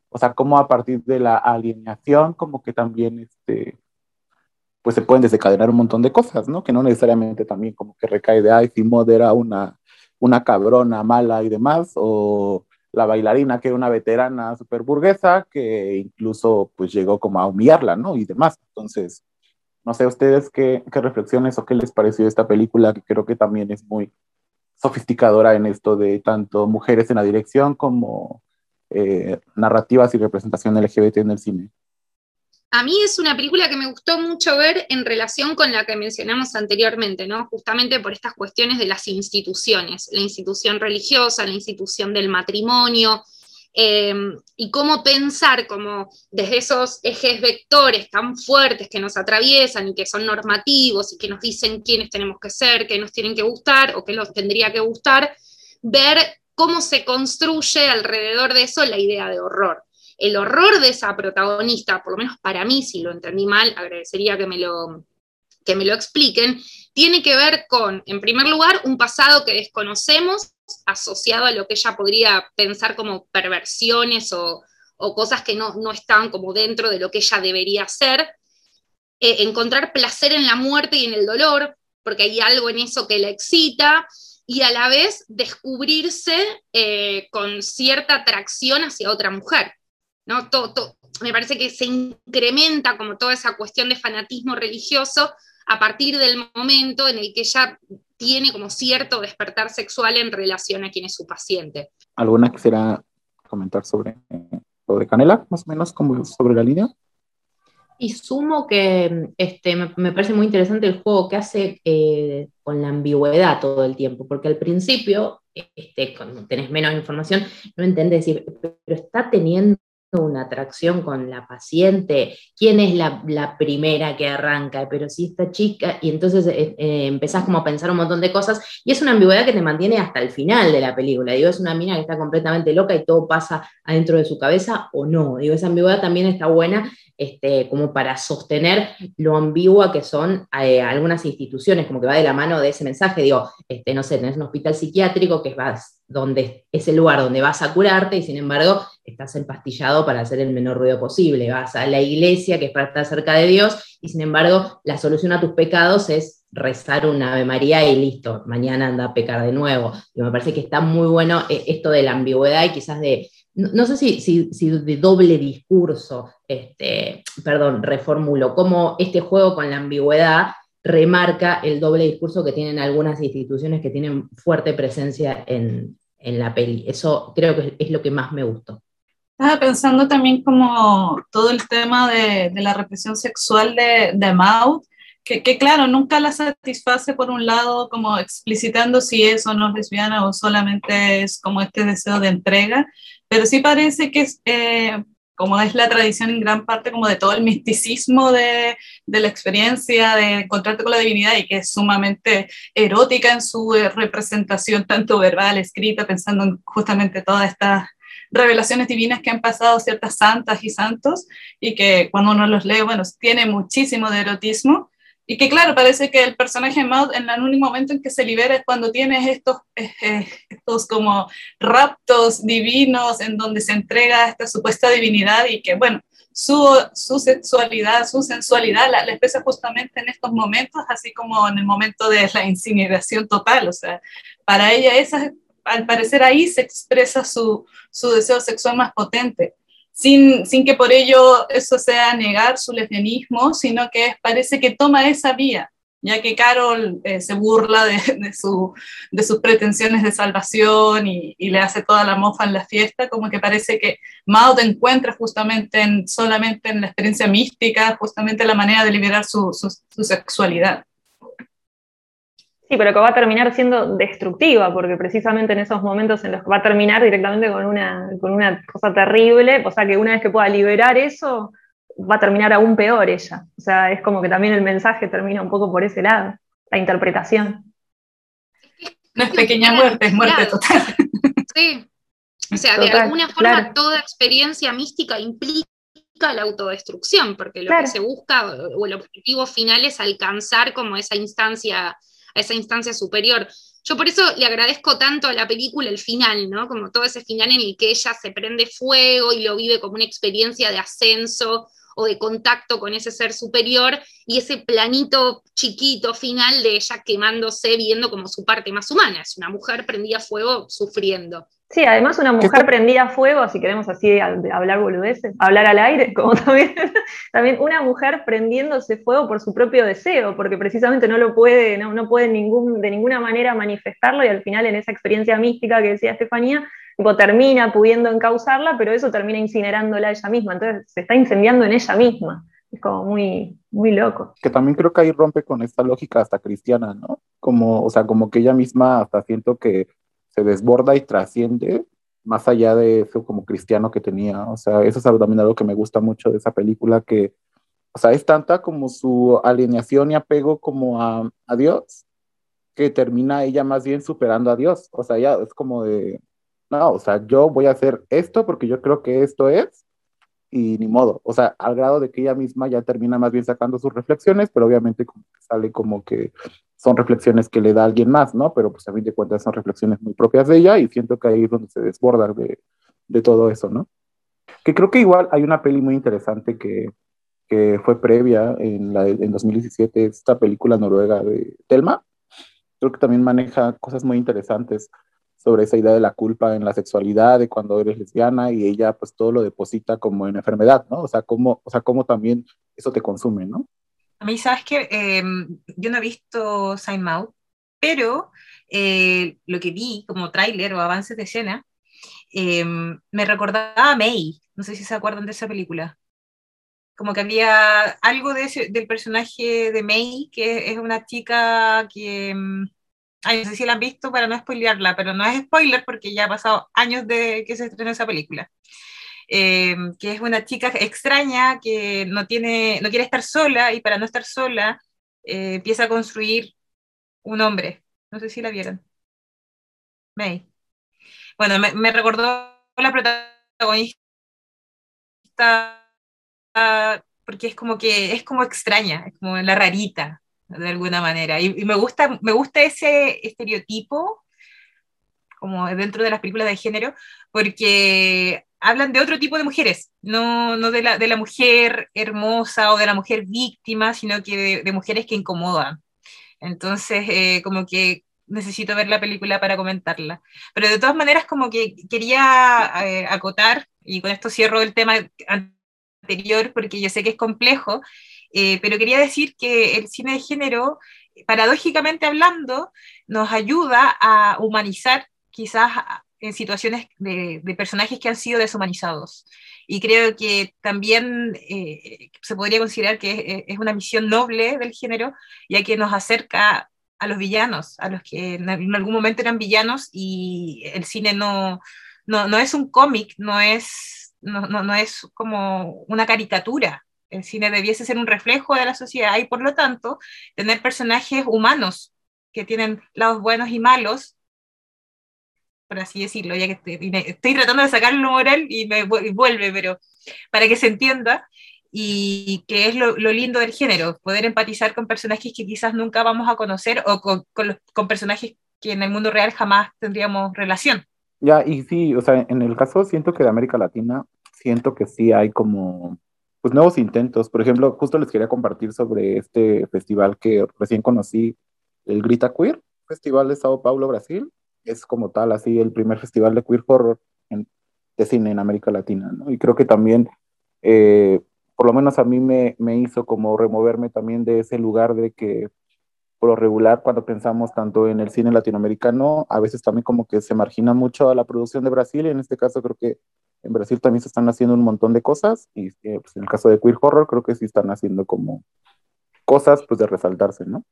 o sea, cómo a partir de la alineación, como que también, este, pues se pueden desencadenar un montón de cosas, ¿no? Que no necesariamente también como que recae de, ay, si era una, una cabrona mala y demás, o la bailarina que era una veterana súper burguesa, que incluso pues llegó como a humillarla, ¿no? Y demás. Entonces, no sé ustedes qué, reflexiones o qué les pareció esta película, que creo que también es muy sofisticadora en esto de tanto mujeres en la dirección como eh, narrativas y representación LGBT en el cine. A mí es una película que me gustó mucho ver en relación con la que mencionamos anteriormente, ¿no? Justamente por estas cuestiones de las instituciones, la institución religiosa, la institución del matrimonio, Em, y cómo pensar como desde esos ejes vectores tan fuertes que nos atraviesan y que son normativos y que nos dicen quiénes tenemos que ser, qué nos tienen que gustar o qué nos tendría que gustar, ver cómo se construye alrededor de eso la idea de horror. El horror de esa protagonista, por lo menos para mí, si lo entendí mal, agradecería que me lo, que me lo expliquen, tiene que ver con, en primer lugar, un pasado que desconocemos asociado a lo que ella podría pensar como perversiones o, cosas que no, no, están como dentro de lo que ella debería ser, eh, encontrar placer en la muerte y en el dolor, porque hay algo en eso que la excita, y a la vez descubrirse eh, con cierta atracción hacia otra mujer. ¿no? me parece que se incrementa como toda esa cuestión de fanatismo religioso a partir del momento en el que ella tiene como cierto despertar sexual en relación a quien es su paciente. ¿Alguna quisiera comentar sobre, sobre Canela, más o menos como sobre la línea? Y sumo que este, me, parece muy interesante el juego que hace eh, con la ambigüedad todo el tiempo, porque al principio, este, cuando tenés menos información, no entendés, decir, pero está teniendo una atracción con la paciente, quién es la, primera que arranca, pero si esta chica, y entonces eh, eh, empezás como a pensar un montón de cosas, y es una ambigüedad que te mantiene hasta el final de la película, digo, es una mina que está completamente loca y todo pasa adentro de su cabeza o no, digo, esa ambigüedad también está buena este, como para sostener lo ambigua que son eh, algunas instituciones, como que va de la mano de ese mensaje, digo, este, no sé, tenés un hospital psiquiátrico que es, donde, es el lugar donde vas a curarte y sin embargo estás empastillado para hacer el menor ruido posible, vas a la iglesia que es para estar cerca de Dios y sin embargo la solución a tus pecados es rezar una Ave María y listo, mañana anda a pecar de nuevo. Y me parece que está muy bueno eh, esto de la ambigüedad y quizás de no, sé si, de doble discurso, este, perdón, reformulo, cómo este juego con la ambigüedad remarca el doble discurso que tienen algunas instituciones que tienen fuerte presencia en, la peli. Eso creo que es lo que más me gustó. Estaba pensando también como todo el tema de, la represión sexual de, de Maud, que, que, claro, nunca la satisface por un lado como explicitando si es o no es lesbiana o solamente es como este deseo de entrega, pero sí parece que es, eh, como es la tradición en gran parte como de todo el misticismo de, la experiencia, de encontrarte con la divinidad y que es sumamente erótica en su eh, representación, tanto verbal, escrita, pensando en justamente todas estas revelaciones divinas que han pasado ciertas santas y santos y que cuando uno los lee, bueno, tiene muchísimo de erotismo y que claro, parece que el personaje Maud en el único momento en que se libera es cuando tienes estos, eh, eh, estos como raptos divinos en donde se entrega esta supuesta divinidad y que bueno, su, su sexualidad, su sensualidad la, la, expresa justamente en estos momentos, así como en el momento de la incineración total. O sea, para ella esa, al parecer ahí se expresa su, su deseo sexual más potente sin, sin que por ello eso sea negar su lesbianismo, sino que parece que toma esa vía, ya que Carol eh, se burla de, su, de, sus pretensiones de salvación y, le hace toda la mofa en la fiesta, como que parece que Maud encuentra justamente en, solamente en la experiencia mística, justamente la manera de liberar su, su sexualidad. Sí, pero que va a terminar siendo destructiva, porque precisamente en esos momentos en los que va a terminar directamente con una, con una cosa terrible, o sea que una vez que pueda liberar eso, va a terminar aún peor ella. O sea, es como que también el mensaje termina un poco por ese lado, la interpretación. No es pequeña muerte, es muerte total. Sí. O sea, de alguna forma toda experiencia mística implica la autodestrucción, porque lo que se busca o el objetivo final es alcanzar como esa instancia esa instancia superior. Yo por eso le agradezco tanto a la película el final, ¿no? Como todo ese final en el que ella se prende fuego y lo vive como una experiencia de ascenso o de contacto con ese ser superior y ese planito chiquito final de ella quemándose, viendo como su parte más humana. Es una mujer prendida fuego sufriendo. Sí, además una mujer prendida a fuego, si queremos así hablar boludeces, hablar al aire, como también, también una mujer prendiéndose fuego por su propio deseo, porque precisamente no lo puede, no, no puede ningún, de ninguna manera manifestarlo y al final en esa experiencia mística que decía Estefanía, tipo, termina pudiendo encauzarla, pero eso termina incinerándola ella misma, entonces se está incendiando en ella misma. Es como muy, muy loco. Que también creo que ahí rompe con esta lógica hasta cristiana, ¿no? Como, o sea, como que ella misma hasta siento que se desborda y trasciende más allá de eso como cristiano que tenía. O sea, eso es también algo que me gusta mucho de esa película, que, o sea, es tanta como su alineación y apego como a, a Dios, que termina ella más bien superando a Dios. O sea, ya es como de, no, o sea, yo voy a hacer esto porque yo creo que esto es, y ni modo. O sea, al grado de que ella misma ya termina más bien sacando sus reflexiones, pero obviamente sale como que son reflexiones que le da alguien más, ¿no? Pero pues a fin de cuentas son reflexiones muy propias de ella y siento que ahí es donde se desborda de, de todo eso, ¿no? Que creo que igual hay una peli muy interesante que, que fue previa en, la, en 2017, esta película noruega de Telma. Creo que también maneja cosas muy interesantes sobre esa idea de la culpa en la sexualidad, de cuando eres lesbiana y ella pues todo lo deposita como en enfermedad, ¿no? O sea, cómo, o sea, cómo también eso te consume, ¿no? A mí, sabes que em, yo no he visto Sign Out, pero eh, lo que vi como tráiler o avances de escena em, me recordaba a May. No sé si se acuerdan de esa película. como que había algo de ese, del personaje de May, que es una chica que, mm, ay, no sé si la han visto para no spoilearla, pero no es spoiler porque ya ha pasado años de que se estrenó esa película. Eh, que es una chica extraña que no, tiene, no quiere estar sola y para no estar sola eh, empieza a construir un hombre. No sé si la vieron. May. Bueno, me, me recordó la protagonista porque es como que es como extraña, como la rarita, de alguna manera. Y, me, gusta, me gusta ese estereotipo, como dentro de las películas de género, porque hablan de otro tipo de mujeres, no, no de, la, de la mujer hermosa o de la mujer víctima, sino que de, mujeres que incomodan. Entonces, eh, como que necesito ver la película para comentarla. Pero de todas maneras, como que quería eh, acotar, y con esto cierro el tema anterior porque yo sé que es complejo, eh, pero quería decir que el cine de género, paradójicamente hablando, nos ayuda a humanizar quizás en situaciones de, personajes que han sido deshumanizados. Y creo que también eh, se podría considerar que es, una misión noble del género, ya que nos acerca a los villanos, a los que en algún momento eran villanos y el cine no, no, no es un cómic, no es no, no, no es como una caricatura. El cine debiese ser un reflejo de la sociedad y por lo tanto tener personajes humanos que tienen lados buenos y malos, por así decirlo, ya que estoy, tratando de sacar lo moral y me vuelve, pero para que se entienda, y que es lo, lindo del género, poder empatizar con personajes que quizás nunca vamos a conocer o con, con, con personajes que en el mundo real jamás tendríamos relación. Ya, y sí, o sea, en el caso siento que de América Latina, siento que sí hay como, pues nuevos intentos. Por ejemplo, justo les quería compartir sobre este festival que recién conocí, el Grita Queer, Festival de Sao Paulo, Brasil. Es como tal, así, el primer festival de queer horror en, de cine en América Latina, ¿no? Y creo que también, eh, por lo menos a mí me, me hizo como removerme también de ese lugar de que por lo regular, cuando pensamos tanto en el cine latinoamericano, a veces también como que se margina mucho a la producción de Brasil, y en este caso creo que en Brasil también se están haciendo un montón de cosas, y eh, pues en el caso de Queer Horror creo que sí están haciendo como cosas pues de resaltarse, ¿no?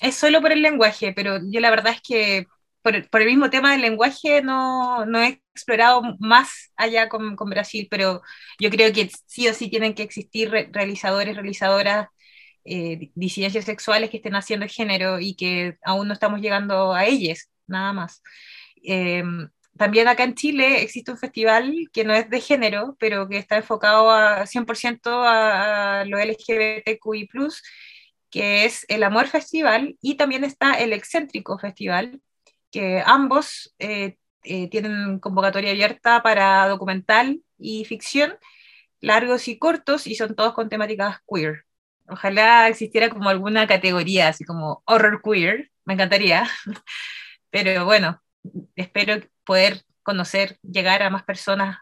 Es solo por el lenguaje, pero yo la verdad es que por, el mismo tema del lenguaje no, no he explorado más allá con, con, Brasil, pero yo creo que sí o sí tienen que existir realizadores, realizadoras eh, disidencias sexuales que estén haciendo el género y que aún no estamos llegando a ellas, nada más. Em, también acá en Chile existe un festival que no es de género, pero que está enfocado a 100% a, a lo LGBTQI, que es el Amor Festival, y también está el Excéntrico Festival, que ambos eh, eh, tienen convocatoria abierta para documental y ficción, largos y cortos, y son todos con temáticas queer. Ojalá existiera como alguna categoría, así como horror queer, me encantaría. Pero bueno, espero poder conocer, llegar a más personas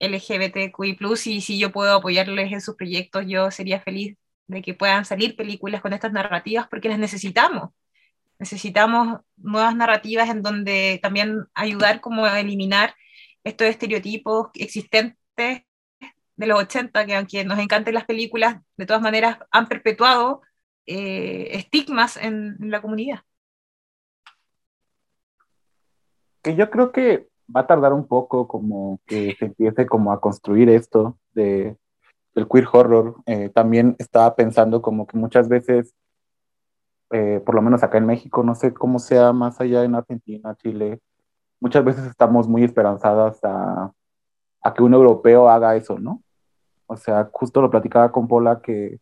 LGBTQI, y si yo puedo apoyarles en sus proyectos, yo sería feliz de que puedan salir películas con estas narrativas porque las necesitamos. Necesitamos nuevas narrativas en donde también ayudar como a eliminar estos estereotipos existentes de los 80, que aunque nos encanten las películas, de todas maneras han perpetuado eh, estigmas en, la comunidad. Que yo creo que va a tardar un poco como que se empiece como a construir esto de, del queer horror. Eh, también estaba pensando como que muchas veces, eh, por lo menos acá en México, no sé cómo sea más allá en Argentina, Chile, muchas veces estamos muy esperanzadas a, a que un europeo haga eso, ¿no? O sea, justo lo platicaba con Pola que,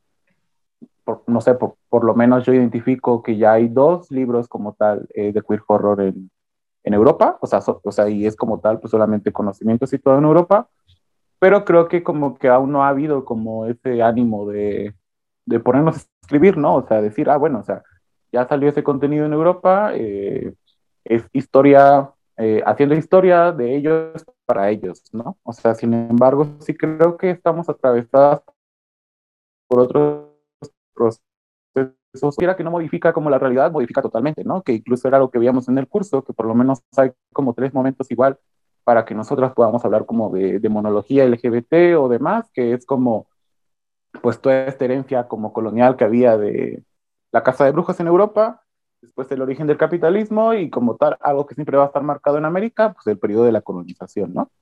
no sé, por, lo menos yo identifico que ya hay dos libros como tal eh, de queer horror en, en Europa, o sea, o sea, y es como tal, pues solamente conocimiento situado en Europa, pero creo que como que aún no ha habido como ese ánimo de, de ponernos a escribir, ¿no? O sea, decir, ah, bueno, o sea, ya salió ese contenido en Europa, eh, es historia, eh, haciendo historia de ellos para ellos, ¿no? O sea, sin embargo, sí creo que estamos atravesadas por otros procesos. Que no modifica como la realidad, modifica totalmente, ¿no? Que incluso era lo que veíamos en el curso, que por lo menos hay como tres momentos igual para que nosotras podamos hablar como de, de monología LGBT o demás, que es como pues toda esta herencia como colonial que había de la casa de brujas en Europa, después el origen del capitalismo y como tal, algo que siempre va a estar marcado en América, pues el periodo de la colonización, ¿no?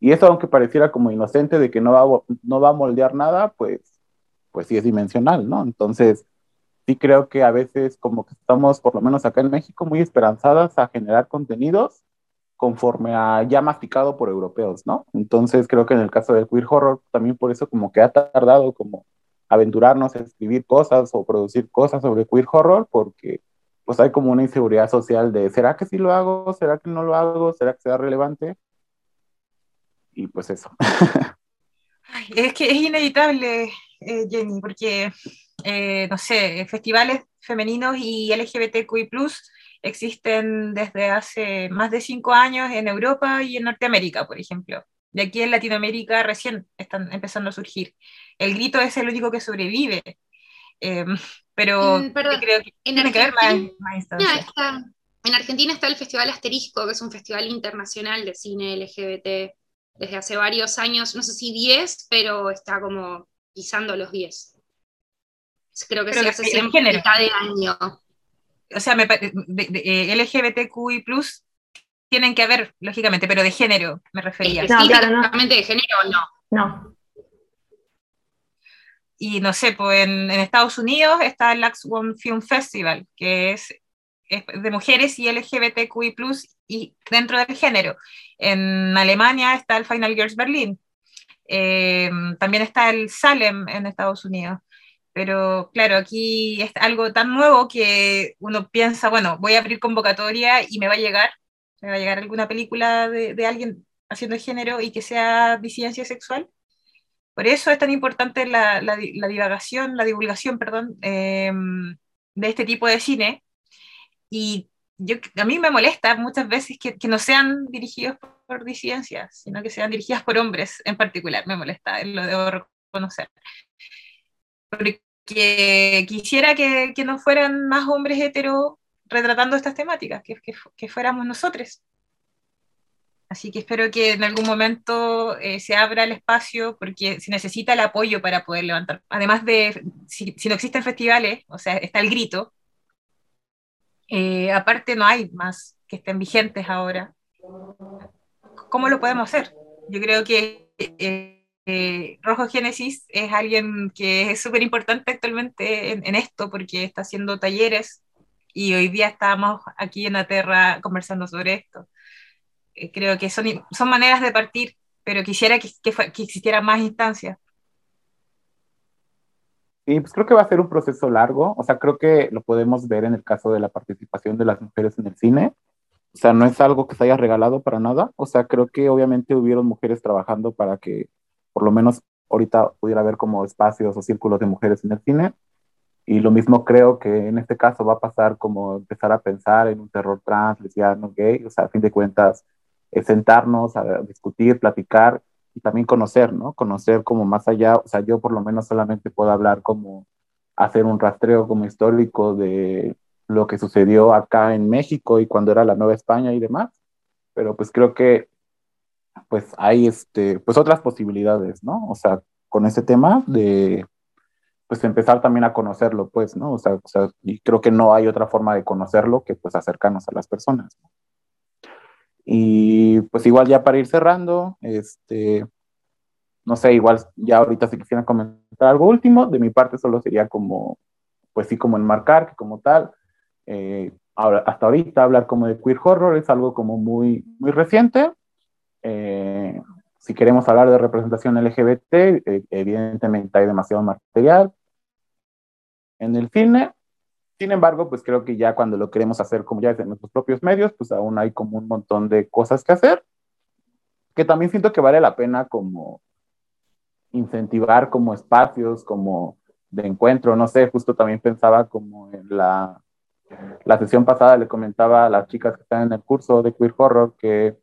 Y eso, aunque pareciera como inocente de que no va a, no va a moldear nada, pues, pues sí es dimensional, ¿no? Entonces, sí creo que a veces como que estamos, por lo menos acá en México, muy esperanzadas a generar contenidos conforme a ya masticado por europeos, ¿no? Entonces creo que en el caso del queer horror, también por eso como que ha tardado como aventurarnos a escribir cosas o producir cosas sobre queer horror, porque pues hay como una inseguridad social de, ¿será que sí lo hago? ¿Será que no lo hago? ¿Será que será relevante? Y pues eso. es que es inevitable, eh, Jenny, porque, eh, no sé, festivales femeninos y LGBTQI existen desde hace más de cinco años en Europa y en Norteamérica, por ejemplo. De aquí en Latinoamérica recién están empezando a surgir. El grito es el único que sobrevive. Em, pero mm, creo que en tiene que haber más, instancias. en Argentina está el Festival Asterisco, que es un festival internacional de cine LGBT desde hace varios años, no sé si 10, pero está como pisando los 10. Creo que se hace siempre mitad de año o sea, me, de, eh, LGBTQI tienen que haber, lógicamente, pero de género me refería. No, claro, no. de género no. No. Y no sé, pues en, Estados Unidos está el Lax One Film Festival, que es, de mujeres y LGBTQI y dentro del género. En Alemania está el Final Girls Berlin. Eh, también está el Salem en Estados Unidos. Pero claro, aquí es algo tan nuevo que uno piensa, bueno, voy a abrir convocatoria y me va a llegar, me va a llegar alguna película de, de alguien haciendo género y que sea disidencia sexual. Por eso es tan importante la, la, la divagación, la divulgación, perdón, em, de este tipo de cine. Y yo, a mí me molesta muchas veces que, que no sean dirigidos por disidencias, sino que sean dirigidas por hombres en particular. Me molesta, lo debo reconocer. Porque que quisiera que, que, no fueran más hombres heteros retratando estas temáticas, que, que, fuéramos nosotros. Así que espero que en algún momento eh, se abra el espacio porque se necesita el apoyo para poder levantar. Además de, si, si no existen festivales, o sea, está el grito, eh, aparte no hay más que estén vigentes ahora. ¿Cómo lo podemos hacer? Yo creo que eh, eh, Rojo Génesis es alguien que es súper importante actualmente en, esto porque está haciendo talleres y hoy día estamos aquí en la Tierra conversando sobre esto. Eh, creo que son, son maneras de partir, pero quisiera que, que, que más instancias. Sí, pues creo que va a ser un proceso largo, o sea, creo que lo podemos ver en el caso de la participación de las mujeres en el cine, o sea, no es algo que se haya regalado para nada, o sea, creo que obviamente hubieron mujeres trabajando para que por lo menos ahorita pudiera haber como espacios o círculos de mujeres en el cine. Y lo mismo creo que en este caso va a pasar como empezar a pensar en un terror trans, lesbiano, gay, o sea, a fin de cuentas, es sentarnos a discutir, platicar y también conocer, ¿no? Conocer como más allá, o sea, yo por lo menos solamente puedo hablar como hacer un rastreo como histórico de lo que sucedió acá en México y cuando era la Nueva España y demás, pero pues creo que pues hay este, pues otras posibilidades, ¿no? O sea, con ese tema de pues empezar también a conocerlo, pues, ¿no? O sea, o sea, y creo que no hay otra forma de conocerlo que pues acercarnos a las personas. Y pues igual ya para ir cerrando, este, no sé, igual ya ahorita si quisieran comentar algo último, de mi parte solo sería como, pues sí, como enmarcar que como tal, eh, ahora, hasta ahorita hablar como de queer horror es algo como muy, muy reciente, eh, si queremos hablar de representación LGBT, eh, evidentemente hay demasiado material en el cine. Sin embargo, pues creo que ya cuando lo queremos hacer como ya en nuestros propios medios, pues aún hay como un montón de cosas que hacer, que también siento que vale la pena como incentivar como espacios, como de encuentro, no sé, justo también pensaba como en la, la sesión pasada le comentaba a las chicas que están en el curso de queer horror que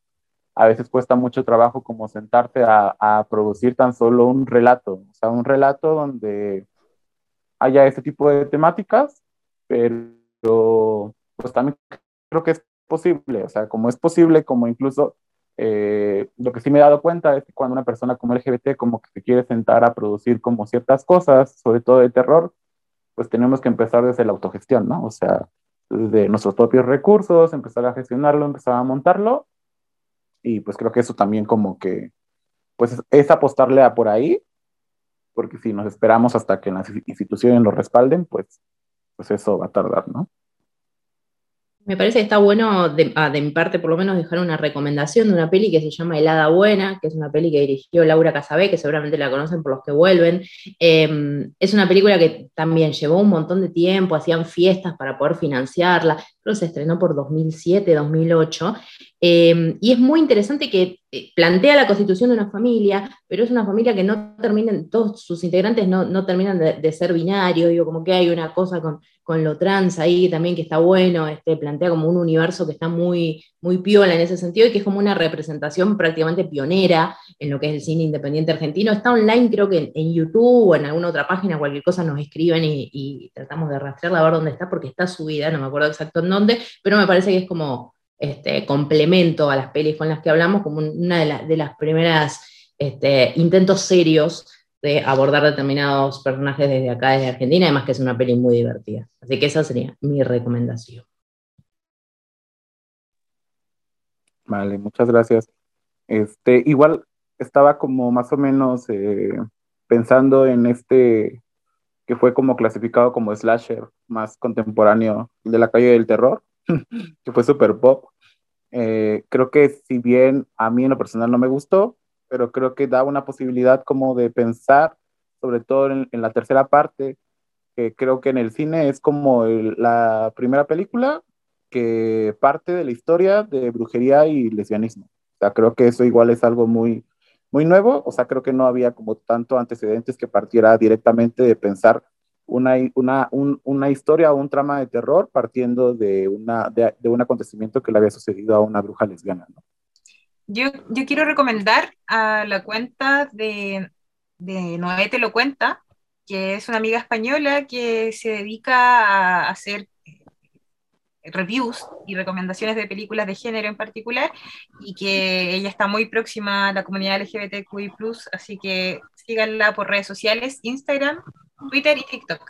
a veces cuesta mucho trabajo como sentarte a, a, producir tan solo un relato, o sea, un relato donde haya ese tipo de temáticas, pero pues también creo que es posible, o sea, como es posible, como incluso eh, lo que sí me he dado cuenta es que cuando una persona como LGBT como que se quiere sentar a producir como ciertas cosas, sobre todo de terror, pues tenemos que empezar desde la autogestión, ¿no? O sea, desde nuestros propios recursos, empezar a gestionarlo, empezar a montarlo. Y pues creo que eso también como que, pues es apostarle a por ahí, porque si nos esperamos hasta que las instituciones lo respalden, pues, pues eso va a tardar, ¿no? Me parece que está bueno, ah, de, mi parte por lo menos, dejar una recomendación de una peli que se llama Helada Buena, que es una peli que dirigió Laura Casabé, que seguramente la conocen por los que vuelven. Em, es una película que también llevó un montón de tiempo, hacían fiestas para poder financiarla, creo se estrenó por 2007, 2008, em, y es muy interesante que eh, plantea la constitución de una familia, pero es una familia que no terminan, todos sus integrantes no, terminan de, ser binarios, digo, como que hay una cosa con, lo trans ahí también que está bueno, este, plantea como un universo que está muy, muy piola en ese sentido y que es como una representación prácticamente pionera en lo que es el cine independiente argentino. Está online creo que en, YouTube o en alguna otra página, cualquier cosa nos escriben y, tratamos de rastrearla a ver dónde está porque está subida, no me acuerdo exacto dónde, pero me parece que es como este, complemento a las pelis con las que hablamos, como una de, de las primeras este, intentos serios de abordar determinados personajes desde acá, desde Argentina, además que es una peli muy divertida. Así que esa sería mi recomendación. Vale, muchas gracias. Este, igual estaba como más o menos eh, pensando en este que fue como clasificado como slasher más contemporáneo de la calle del terror, que fue super pop. Eh, creo que si bien a mí en lo personal no me gustó, pero creo que da una posibilidad como de pensar, sobre todo en, la tercera parte, que creo que en el cine es como la primera película que parte de la historia de brujería y lesbianismo. O sea, creo que eso igual es algo muy, muy nuevo, o sea, creo que no había como tanto antecedentes que partiera directamente de pensar una, una, una historia o un trama de terror partiendo de, una, de, un acontecimiento que le había sucedido a una bruja lesbiana. ¿no? Yo, yo quiero recomendar a la cuenta de, de Noé Te lo cuenta, que es una amiga española que se dedica a hacer reviews y recomendaciones de películas de género en particular y que ella está muy próxima a la comunidad LGBTQI+, así que síganla por redes sociales, Instagram, Twitter y TikTok.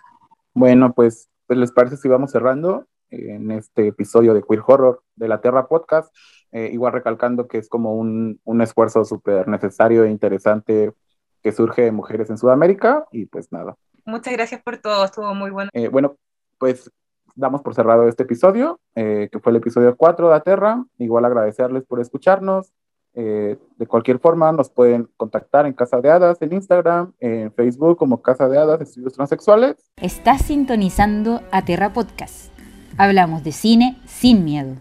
Bueno, pues, pues les parece si vamos cerrando en este episodio de Queer Horror de la Terra Podcast, eh, igual recalcando que es como un, un esfuerzo súper necesario e interesante que surge de mujeres en Sudamérica y pues nada. Muchas gracias por todo, estuvo muy bueno. Eh, bueno, pues damos por cerrado este episodio, eh, que fue el episodio 4 de Aterra. Igual agradecerles por escucharnos. Eh, de cualquier forma, nos pueden contactar en Casa de Hadas, en Instagram, en Facebook como Casa de Hadas, Estudios Transexuales. Estás sintonizando Aterra Podcast. Hablamos de cine sin miedo.